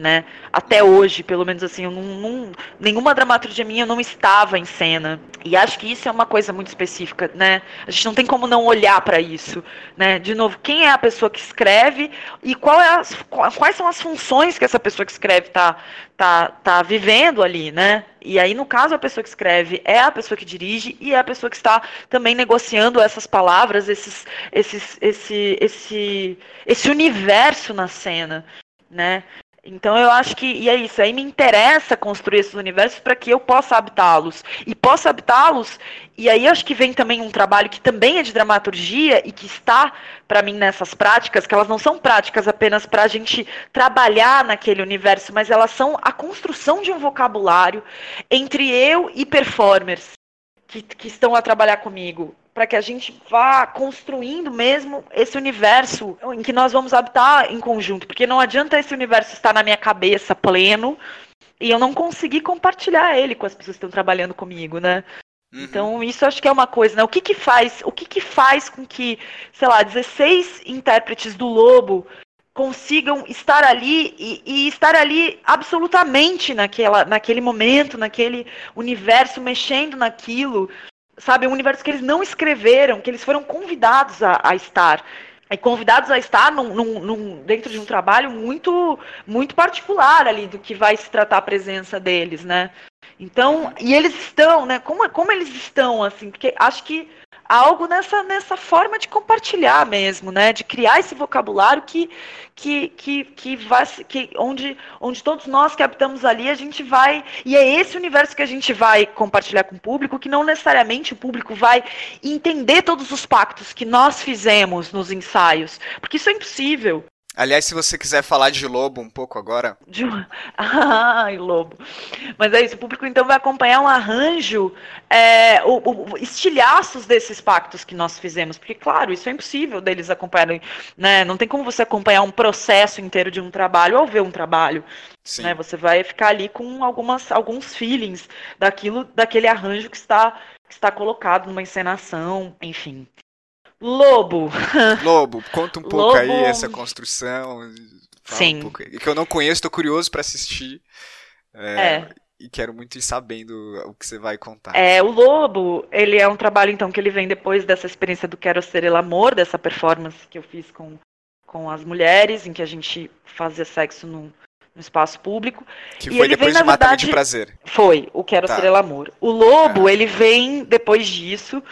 né? Até hoje, pelo menos assim, não, não, nenhuma dramaturgia minha não estava em cena. E acho que isso é uma coisa muito específica, né? A gente não tem como não olhar para isso, né? De novo, quem é a pessoa que escreve e é as, quais são as funções que essa pessoa que escreve está tá, tá vivendo ali, né? E aí, no caso, a pessoa que escreve é a pessoa que dirige e é a pessoa que está também negociando essas palavras, esses, esses, esse, esse, esse universo na cena, né? Então eu acho que, e é isso, aí me interessa construir esses universos para que eu possa habitá-los. E possa habitá-los, e aí acho que vem também um trabalho que também é de dramaturgia e que está, para mim, nessas práticas, que elas não são práticas apenas para a gente trabalhar naquele universo, mas elas são a construção de um vocabulário entre eu e performers que, que estão a trabalhar comigo para que a gente vá construindo mesmo esse universo em que nós vamos habitar em conjunto, porque não adianta esse universo estar na minha cabeça pleno e eu não conseguir compartilhar ele com as pessoas que estão trabalhando comigo, né? Uhum. Então, isso acho que é uma coisa, né? O que que faz, o que que faz com que, sei lá, 16 intérpretes do Lobo consigam estar ali e, e, estar ali absolutamente naquela, naquele momento, naquele universo, mexendo naquilo, sabe, um universo que eles não escreveram, que eles foram convidados a, a estar. E convidados a estar num, num, num, dentro de um trabalho muito muito particular ali do que vai se tratar a presença deles, né? Então, e eles estão, né? Como, como eles estão, assim, porque acho que algo nessa, nessa forma de compartilhar mesmo, né? De criar esse vocabulário que, que, que, que vai que onde, onde todos nós que habitamos ali, a gente vai. E é esse universo que a gente vai compartilhar com o público, que não necessariamente o público vai entender todos os pactos que nós fizemos nos ensaios. Porque isso é impossível. Aliás, se você quiser falar de Lobo um pouco agora. De... Ai, Lobo. Mas é isso, o público então vai acompanhar um arranjo, é, o, o, estilhaços desses pactos que nós fizemos. Porque, claro, isso é impossível deles acompanharem. Né? Não tem como você acompanhar um processo inteiro de um trabalho ao ver um trabalho. Né? Você vai ficar ali com algumas, alguns feelings daquilo, daquele arranjo que está, que está colocado numa encenação, enfim. Lobo. Lobo, conta um pouco Lobo... aí essa construção. Sim. Um que eu não conheço, tô curioso para assistir. É, é. E quero muito ir sabendo o que você vai contar. É, o Lobo, ele é um trabalho, então, que ele vem depois dessa experiência do Quero Ser El Amor, dessa performance que eu fiz com, com as mulheres, em que a gente fazia sexo no, no espaço público. Que e foi depois vem, de Mata de Prazer. Foi, o Quero tá. Ser El Amor. O Lobo, é. ele vem depois disso,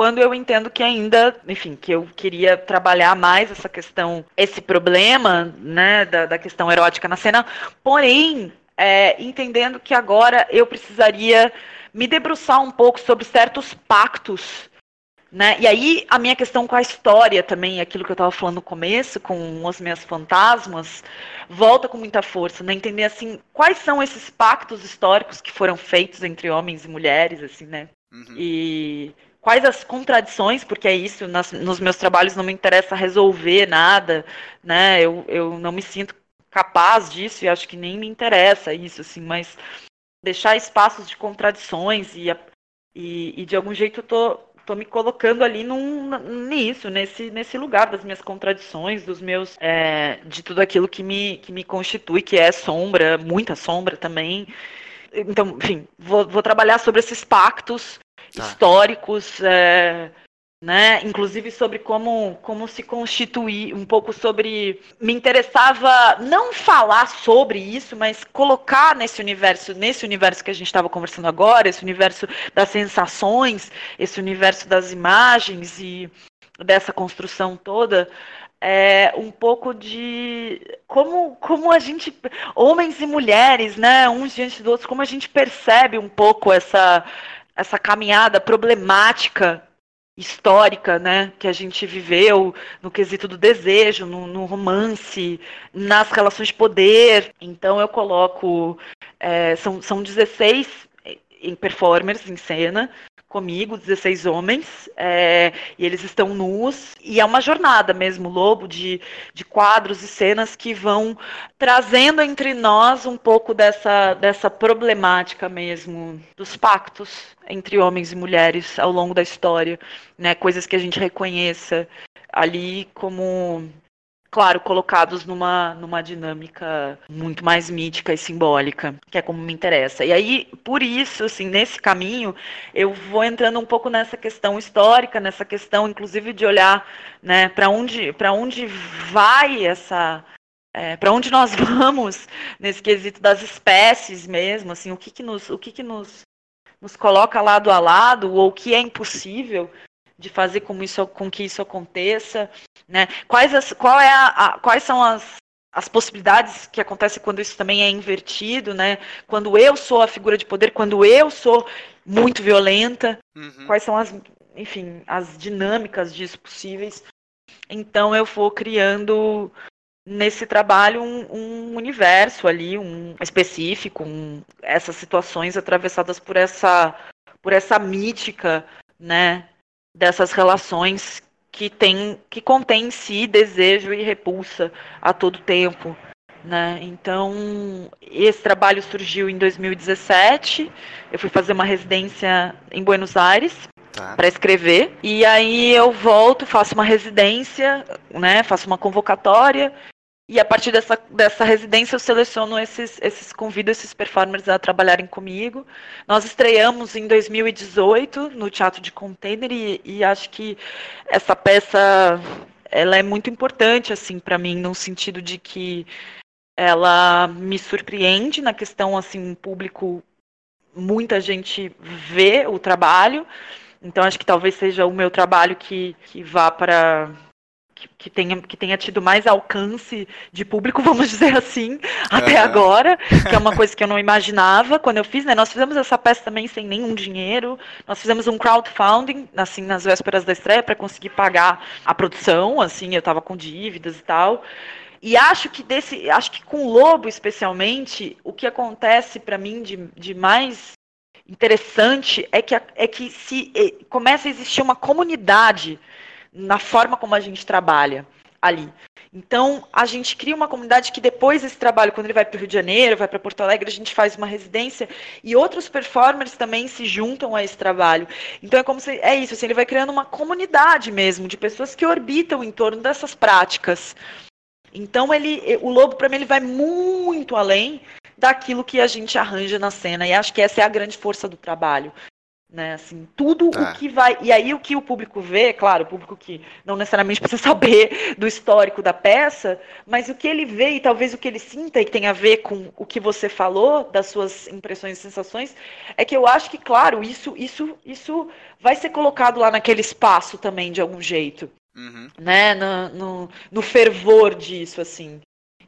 quando eu entendo que ainda, enfim, que eu queria trabalhar mais essa questão, esse problema, né, da, da questão erótica na cena, porém, é, entendendo que agora eu precisaria me debruçar um pouco sobre certos pactos, né, e aí a minha questão com a história também, aquilo que eu estava falando no começo, com os meus fantasmas, volta com muita força, né, entender, assim, quais são esses pactos históricos que foram feitos entre homens e mulheres, assim, né, uhum. e quais as contradições, porque é isso, nas, nos meus trabalhos não me interessa resolver nada, né? Eu, eu não me sinto capaz disso e acho que nem me interessa isso, assim, mas deixar espaços de contradições e, e, e de algum jeito eu tô, tô me colocando ali num, nisso, nesse, nesse lugar das minhas contradições, dos meus. É, de tudo aquilo que me, que me constitui, que é sombra, muita sombra também. Então, enfim, vou, vou trabalhar sobre esses pactos tá. históricos, é, né? Inclusive sobre como, como se constituir, um pouco sobre. Me interessava não falar sobre isso, mas colocar nesse universo, nesse universo que a gente estava conversando agora, esse universo das sensações, esse universo das imagens e dessa construção toda, é, um pouco de como, como a gente, homens e mulheres, né, uns diante do outro, como a gente percebe um pouco essa, essa caminhada problemática histórica, né, que a gente viveu no quesito do desejo, no, no romance, nas relações de poder. Então eu coloco, é, são, são 16 em performers em cena, comigo, 16 homens, é, e eles estão nus, e é uma jornada mesmo, Lobo, de, de quadros e cenas que vão trazendo entre nós um pouco dessa, dessa problemática mesmo, dos pactos entre homens e mulheres ao longo da história, né, coisas que a gente reconheça ali como claro, colocados numa, numa dinâmica muito mais mítica e simbólica, que é como me interessa. E aí, por isso, assim, nesse caminho, eu vou entrando um pouco nessa questão histórica, nessa questão, inclusive, de olhar né, para onde, onde vai essa. É, para onde nós vamos nesse quesito das espécies mesmo, assim, o que, que nos, o que, que nos, nos coloca lado a lado, ou o que é impossível de fazer com, isso, com que isso aconteça, né? Quais, as, qual é a, a, quais são as, as possibilidades que acontecem quando isso também é invertido, né? Quando eu sou a figura de poder, quando eu sou muito violenta, uhum. quais são as, enfim, as dinâmicas disso possíveis. Então eu vou criando nesse trabalho um, um universo ali, um específico, um, essas situações atravessadas por essa por essa mítica, né, dessas relações que tem que contém em si desejo e repulsa a todo tempo. Né? Então, esse trabalho surgiu em 2017. Eu fui fazer uma residência em Buenos Aires tá. para escrever. E aí eu volto, faço uma residência, né? faço uma convocatória e a partir dessa, dessa residência eu seleciono esses, esses, convido esses performers a trabalharem comigo. Nós estreamos em 2018 no Teatro de Container e, e acho que essa peça ela é muito importante assim para mim no sentido de que ela me surpreende na questão assim público muita gente vê o trabalho então acho que talvez seja o meu trabalho que, que vá para que, tenha, que tenha tido mais alcance de público, vamos dizer assim, até uhum. agora, que é uma coisa que eu não imaginava quando eu fiz, né? Nós fizemos essa peça também sem nenhum dinheiro. Nós fizemos um crowdfunding, assim, nas vésperas da estreia, para conseguir pagar a produção, assim, eu estava com dívidas e tal. E acho que desse, acho que com o Lobo especialmente, o que acontece para mim de, de mais interessante é que, é que se é, começa a existir uma comunidade na forma como a gente trabalha ali. Então, a gente cria uma comunidade que depois desse trabalho, quando ele vai para o Rio de Janeiro, vai para Porto Alegre, a gente faz uma residência e outros performers também se juntam a esse trabalho. Então, é como se é isso, assim, ele vai criando uma comunidade mesmo de pessoas que orbitam em torno dessas práticas. Então, ele, o Lobo, para mim, ele vai muito além daquilo que a gente arranja na cena. E acho que essa é a grande força do trabalho. Né, assim, tudo o tá. que vai. E aí o que o público vê, claro, o público que não necessariamente precisa saber do histórico da peça, mas o que ele vê e talvez o que ele sinta e que tem a ver com o que você falou, das suas impressões e sensações, é que eu acho que, claro, isso, isso, isso vai ser colocado lá naquele espaço também, de algum jeito. Uhum. Né? No, no, no fervor disso, assim.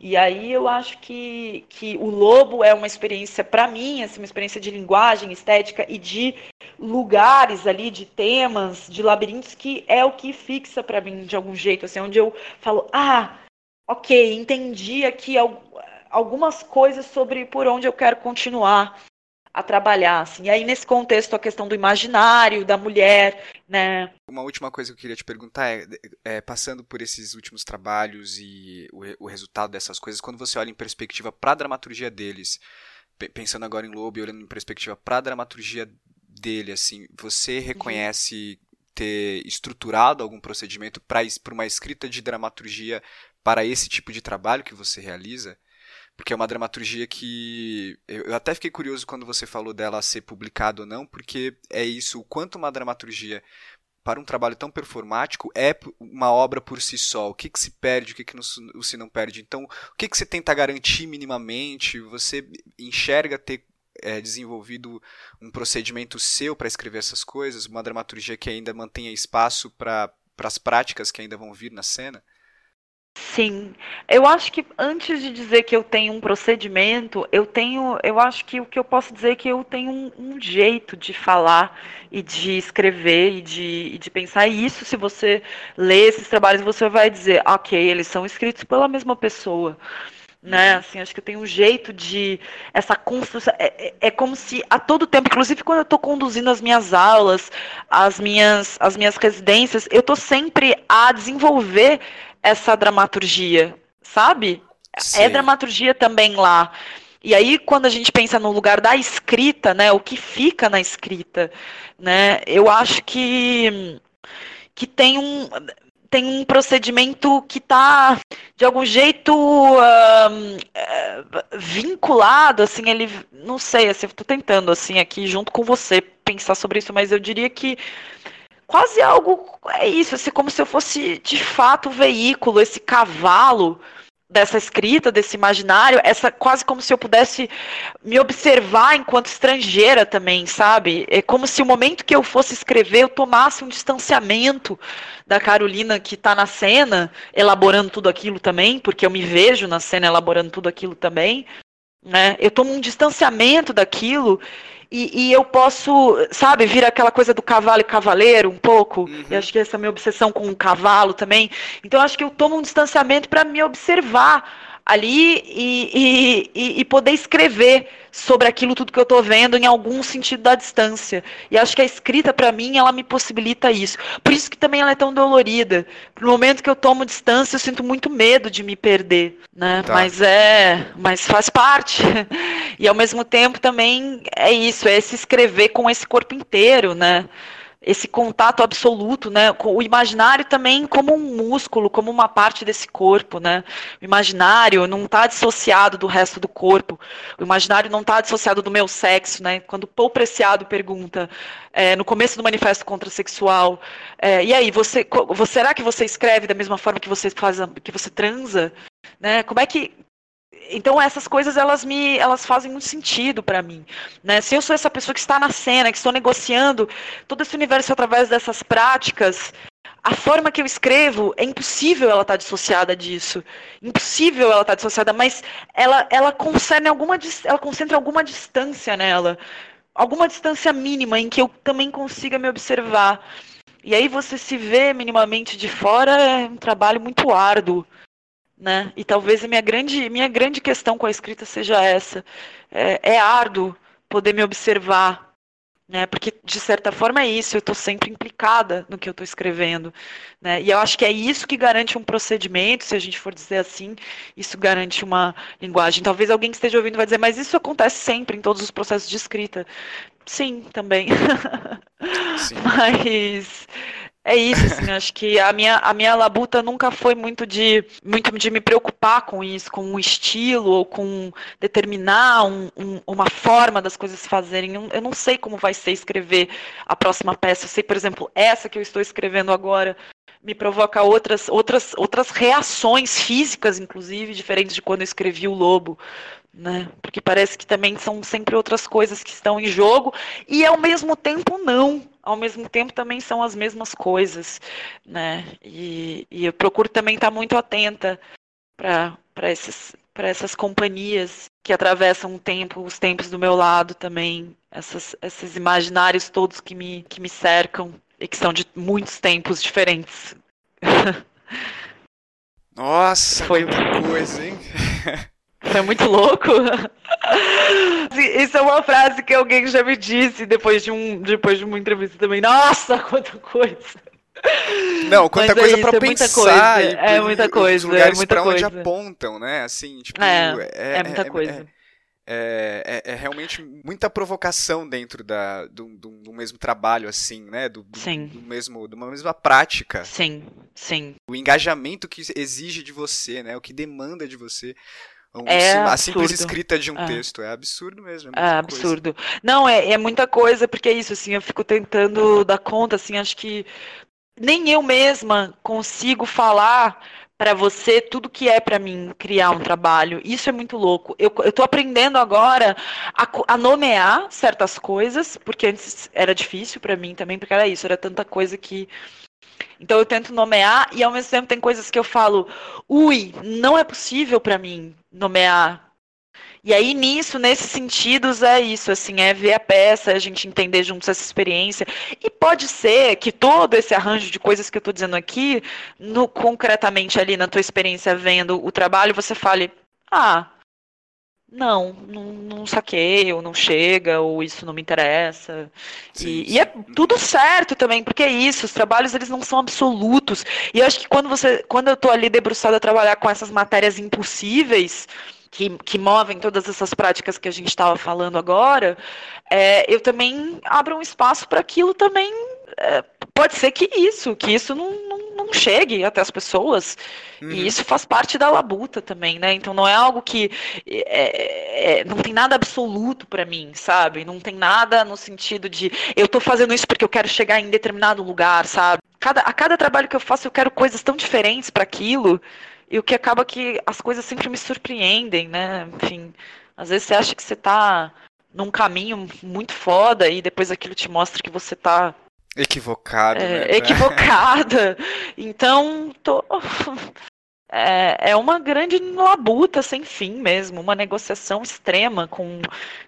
E aí eu acho que, que o Lobo é uma experiência, para mim, assim, uma experiência de linguagem, estética e de lugares ali, de temas, de labirintos, que é o que fixa para mim de algum jeito, assim, onde eu falo, ah, ok, entendi aqui algumas coisas sobre por onde eu quero continuar a trabalhar, assim. E aí, nesse contexto, a questão do imaginário, da mulher, né? Uma última coisa que eu queria te perguntar é, é passando por esses últimos trabalhos e o, o, resultado dessas coisas, quando você olha em perspectiva para a dramaturgia deles, pensando agora em Lobo e olhando em perspectiva para a dramaturgia dele, assim, você uhum. reconhece uhum. ter estruturado algum procedimento para uma escrita de dramaturgia para esse tipo de trabalho que você realiza? Porque é uma dramaturgia que eu até fiquei curioso quando você falou dela ser publicada ou não, porque é isso, o quanto uma dramaturgia para um trabalho tão performático é uma obra por si só. O que, que se perde, o que, que não, se não perde. Então, o que, que você tenta garantir minimamente? Você enxerga ter é, desenvolvido um procedimento seu para escrever essas coisas? Uma dramaturgia que ainda mantenha espaço para as práticas que ainda vão vir na cena? Sim, eu acho que antes de dizer que eu tenho um procedimento, eu tenho, eu acho que o que eu posso dizer é que eu tenho um, um jeito de falar e de escrever e de, e de pensar. E isso, se você lê esses trabalhos, você vai dizer, ok, eles são escritos pela mesma pessoa né? Uhum. Assim, acho que eu tenho um jeito de essa construção. É, é, é como se a todo tempo, inclusive quando eu estou conduzindo as minhas aulas, as minhas, as minhas residências, eu estou sempre a desenvolver essa dramaturgia, sabe? É Sim. É dramaturgia também lá. E aí, quando a gente pensa no lugar da escrita, né, o que fica na escrita, né, eu acho que, que tem um tem um procedimento que está de algum jeito um, vinculado, assim, ele, não sei, assim, estou tentando assim aqui junto com você pensar sobre isso, mas eu diria que quase algo é isso, assim, como se eu fosse de fato o veículo, esse cavalo dessa escrita, desse imaginário, essa quase como se eu pudesse me observar enquanto estrangeira também, sabe? É como se o momento que eu fosse escrever eu tomasse um distanciamento da Carolina que está na cena, elaborando tudo aquilo também, porque eu me vejo na cena elaborando tudo aquilo também, né? Eu tomo um distanciamento daquilo e, e, eu posso, sabe, vir aquela coisa do cavalo e cavaleiro um pouco. Uhum. Eu acho que essa é a minha obsessão com o cavalo também. Então acho que eu tomo um distanciamento para me observar ali e, e, e, poder escrever sobre aquilo tudo que eu estou vendo em algum sentido da distância. E acho que a escrita, para mim, ela me possibilita isso. Por isso que também ela é tão dolorida. No momento que eu tomo distância, eu sinto muito medo de me perder, né? Tá. Mas é, mas faz parte. E ao mesmo tempo também é isso, é se escrever com esse corpo inteiro, né? Esse contato absoluto, né? O imaginário também como um músculo, como uma parte desse corpo, né? O imaginário não está dissociado do resto do corpo. O imaginário não está dissociado do meu sexo, né? Quando Paul Preciado pergunta é, no começo do manifesto contrasexual, é, e aí você, será que você escreve da mesma forma que você faz, que você transa? Né? Como é que então essas coisas elas me elas fazem muito sentido para mim, né? Se eu sou essa pessoa que está na cena, que estou negociando todo esse universo através dessas práticas, a forma que eu escrevo é impossível ela estar tá dissociada disso. Impossível ela estar tá dissociada, mas ela, ela concerne alguma ela concentra alguma distância nela. Alguma distância mínima em que eu também consiga me observar. E aí você se vê minimamente de fora é um trabalho muito árduo. Né? E talvez a minha grande, minha grande questão com a escrita seja essa. É, é árduo poder me observar né? Porque de certa forma é isso, eu estou sempre implicada no que eu estou escrevendo, né? E eu acho que é isso que garante um procedimento, se a gente for dizer assim, isso garante uma linguagem. Talvez alguém que esteja ouvindo vai dizer, mas isso acontece sempre em todos os processos de escrita. Sim, também. Sim. mas é isso, assim, acho que a minha, a minha labuta nunca foi muito de, muito de me preocupar com isso, com um estilo ou com determinar um, um, uma forma das coisas fazerem. Eu não sei como vai ser escrever a próxima peça. Eu sei, por exemplo, essa que eu estou escrevendo agora me provoca outras, outras, outras reações físicas, inclusive, diferentes de quando eu escrevi o Lobo. Né? Porque parece que também são sempre outras coisas que estão em jogo e ao mesmo tempo não ao mesmo tempo também são as mesmas coisas, né? E, e eu procuro também estar muito atenta para essas para essas companhias que atravessam o tempo, os tempos do meu lado também, essas, esses imaginários todos que me, que me cercam e que são de muitos tempos diferentes. Nossa, Foi muita coisa, hein? Foi muito louco. Isso é uma frase que alguém já me disse depois de, um, depois de uma entrevista também. Nossa, quanta coisa! Não, quanta Mas coisa é para pensar. Coisa, e, é muita coisa. Os lugares é muita pra coisa. onde apontam, né? Assim, tipo, é, é, é muita é, coisa. É, é, é, realmente muita provocação dentro da, do, do, do mesmo trabalho, assim, né? Do, do, sim. do, mesmo, de uma mesma prática. Sim, sim. O engajamento que exige de você, né? O que demanda de você. Um, é a simples escrita de um é. texto. É absurdo mesmo. É, é absurdo. Coisa. Não, é, é muita coisa, porque é isso, assim, eu fico tentando dar conta, assim, acho que nem eu mesma consigo falar para você tudo que é para mim criar um trabalho. Isso é muito louco. Eu, estou aprendendo agora a, a, nomear certas coisas, porque antes era difícil para mim também, porque era isso, era tanta coisa que então eu tento nomear e ao mesmo tempo tem coisas que eu falo, ui, não é possível para mim nomear. E aí nisso, nesses sentidos, é isso, assim, é ver a peça, a gente entender juntos essa experiência. E pode ser que todo esse arranjo de coisas que eu estou dizendo aqui, no, concretamente ali na tua experiência vendo o trabalho, você fale, ah, não, não, não saquei, ou não chega, ou isso não me interessa. Sim, e, sim. e, é tudo certo também, porque é isso, os trabalhos eles não são absolutos. E eu acho que quando você, quando eu estou ali debruçada a trabalhar com essas matérias impossíveis, que, que movem todas essas práticas que a gente estava falando agora, é, eu também abro um espaço para aquilo também. É, pode ser que isso, que isso não, não, não chegue até as pessoas. Uhum. E isso faz parte da labuta também, né? Então não é algo que. É, é, não tem nada absoluto para mim, sabe? Não tem nada no sentido de eu tô fazendo isso porque eu quero chegar em determinado lugar, sabe? Cada, a cada trabalho que eu faço, eu quero coisas tão diferentes para aquilo e o que acaba que as coisas sempre me surpreendem, né? Enfim, às vezes você acha que você tá num caminho muito foda e depois aquilo te mostra que você tá equivocado, é, né? Equivocada. Então, tô é, é uma grande labuta sem fim mesmo, uma negociação extrema com,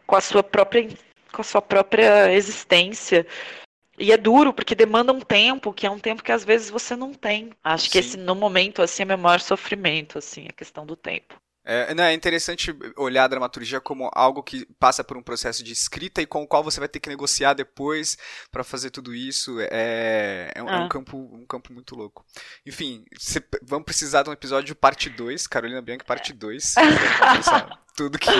com a sua própria com a sua própria existência. E é duro, porque demanda um tempo, que é um tempo que às vezes você não tem. Acho Sim. que esse, no momento, assim, é meu maior sofrimento, assim, a questão do tempo. É, não, é interessante olhar a dramaturgia como algo que passa por um processo de escrita e com o qual você vai ter que negociar depois para fazer tudo isso. É, é, um, é, um, ah. campo, um campo muito louco. Enfim, cê, vamos precisar de um episódio parte 2, Carolina Bianchi, parte 2. tudo que,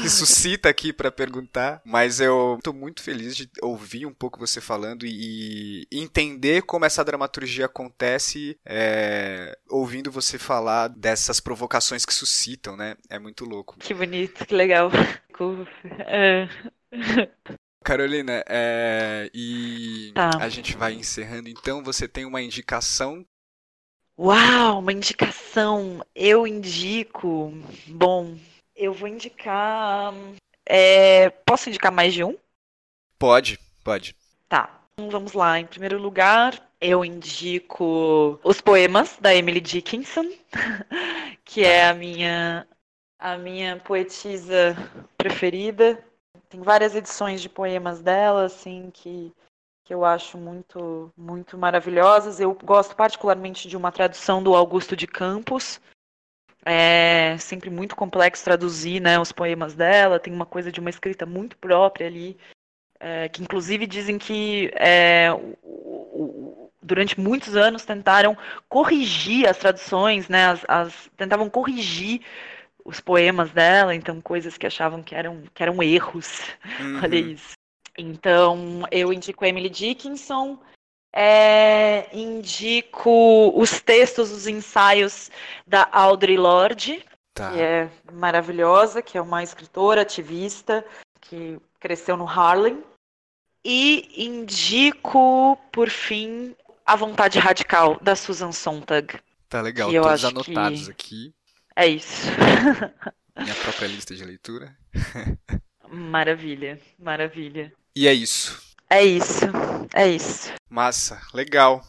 que suscita aqui para perguntar, mas eu tô muito feliz de ouvir um pouco você falando e, e entender como essa dramaturgia acontece é, ouvindo você falar dessas provocações que suscitam, né? É muito louco. Que bonito, que legal. É. Carolina, é, e tá. a gente vai encerrando. Então, você tem uma indicação? Uau, uma indicação. Eu indico. Bom, eu vou indicar. É, posso indicar mais de um? Pode, pode. Tá. Então, vamos lá. Em primeiro lugar, eu indico os poemas da Emily Dickinson, que é a minha a minha poetisa preferida. Tem várias edições de poemas dela, assim, que, que eu acho muito, muito maravilhosas. Eu gosto particularmente de uma tradução do Augusto de Campos. É sempre muito complexo traduzir né, os poemas dela, tem uma coisa de uma escrita muito própria ali, é, que inclusive dizem que é, o, o, durante muitos anos tentaram corrigir as traduções, né, as, as, tentavam corrigir os poemas dela, então coisas que achavam que eram, que eram erros. Uhum. Olha isso. Então, eu indico Emily Dickinson, é, indico os textos, os ensaios da Audre Lorde, tá. que é maravilhosa, que é uma escritora ativista que cresceu no Harlem. E indico, por fim, A Vontade Radical, da Susan Sontag. Tá legal, todos anotados que... aqui. É isso. Minha própria lista de leitura. Maravilha, maravilha. E é isso. É isso, é isso. Massa, legal.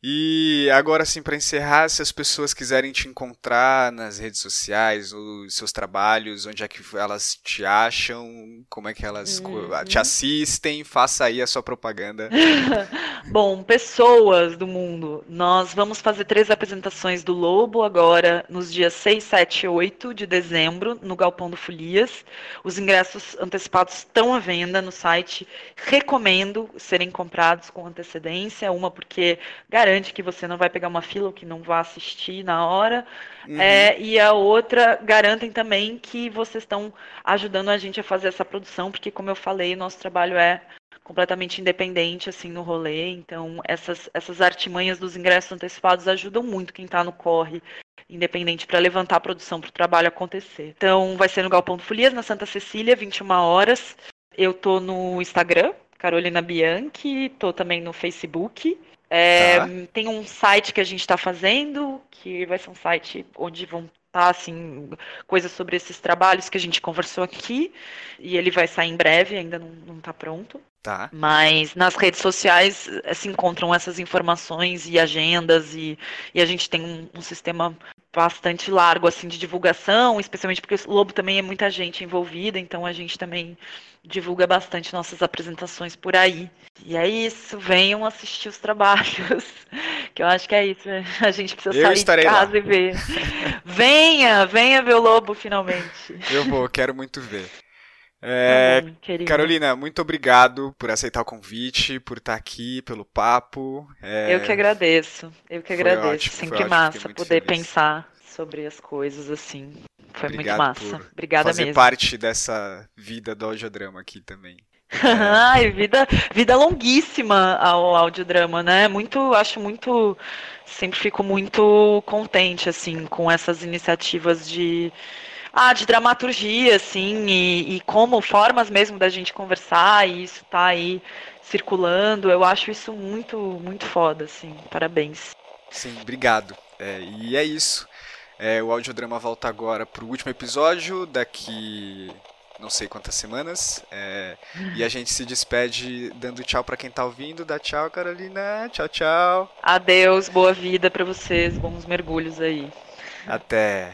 E agora sim, para encerrar, se as pessoas quiserem te encontrar nas redes sociais, os seus trabalhos, onde é que elas te acham, como é que elas uhum. te assistem, faça aí a sua propaganda. Bom, pessoas do mundo, nós vamos fazer três apresentações do Lobo agora, nos dias 6, 7 e 8 de dezembro, no Galpão do Folias. Os ingressos antecipados estão à venda no site. Recomendo serem comprados com antecedência, uma porque garante que você não vai pegar uma fila ou que não vai assistir na hora. Uhum. É, e a outra, garantem também que vocês estão ajudando a gente a fazer essa produção, porque, como eu falei, nosso trabalho é completamente independente assim no rolê, então essas, essas artimanhas dos ingressos antecipados ajudam muito quem está no corre independente para levantar a produção para o trabalho acontecer. Então vai ser no Galpão do Folias, na Santa Cecília, 21 horas. Eu tô no Instagram, Carolina Bianchi, tô também no Facebook. É, tá. Tem um site que a gente está fazendo, que vai ser um site onde vão estar tá, assim, coisas sobre esses trabalhos que a gente conversou aqui. E ele vai sair em breve, ainda não está pronto. Tá. Mas nas redes sociais eh, se encontram essas informações e agendas, e, e a gente tem um, um sistema bastante largo assim de divulgação, especialmente porque o Lobo também é muita gente envolvida, então a gente também divulga bastante nossas apresentações por aí. E é isso, venham assistir os trabalhos, que eu acho que é isso, né? a gente precisa eu sair de casa lá. e ver. venha, venha ver o Lobo finalmente. Eu vou, quero muito ver. É, tá Carolina, muito obrigado por aceitar o convite, por estar aqui, pelo papo. É, eu que agradeço, eu que agradeço. Ótimo, Sempre massa poder feliz. pensar sobre as coisas assim. Foi Obrigado muito massa. Obrigada fazer mesmo. parte dessa vida do audiodrama aqui também. Ai, vida, vida longuíssima ao audiodrama, né? Muito, acho muito, sempre fico muito contente assim com essas iniciativas de ah, de dramaturgia, assim, e, e, como formas mesmo da gente conversar, e isso tá aí circulando. Eu acho isso muito, muito foda, assim. Parabéns. Sim, obrigado. É, e é isso. É, o audiodrama volta agora pro último episódio, daqui não sei quantas semanas. É, e a gente se despede dando tchau para quem tá ouvindo. Dá tchau, Carolina. Tchau, tchau. Adeus, boa vida para vocês, bons mergulhos aí. Até.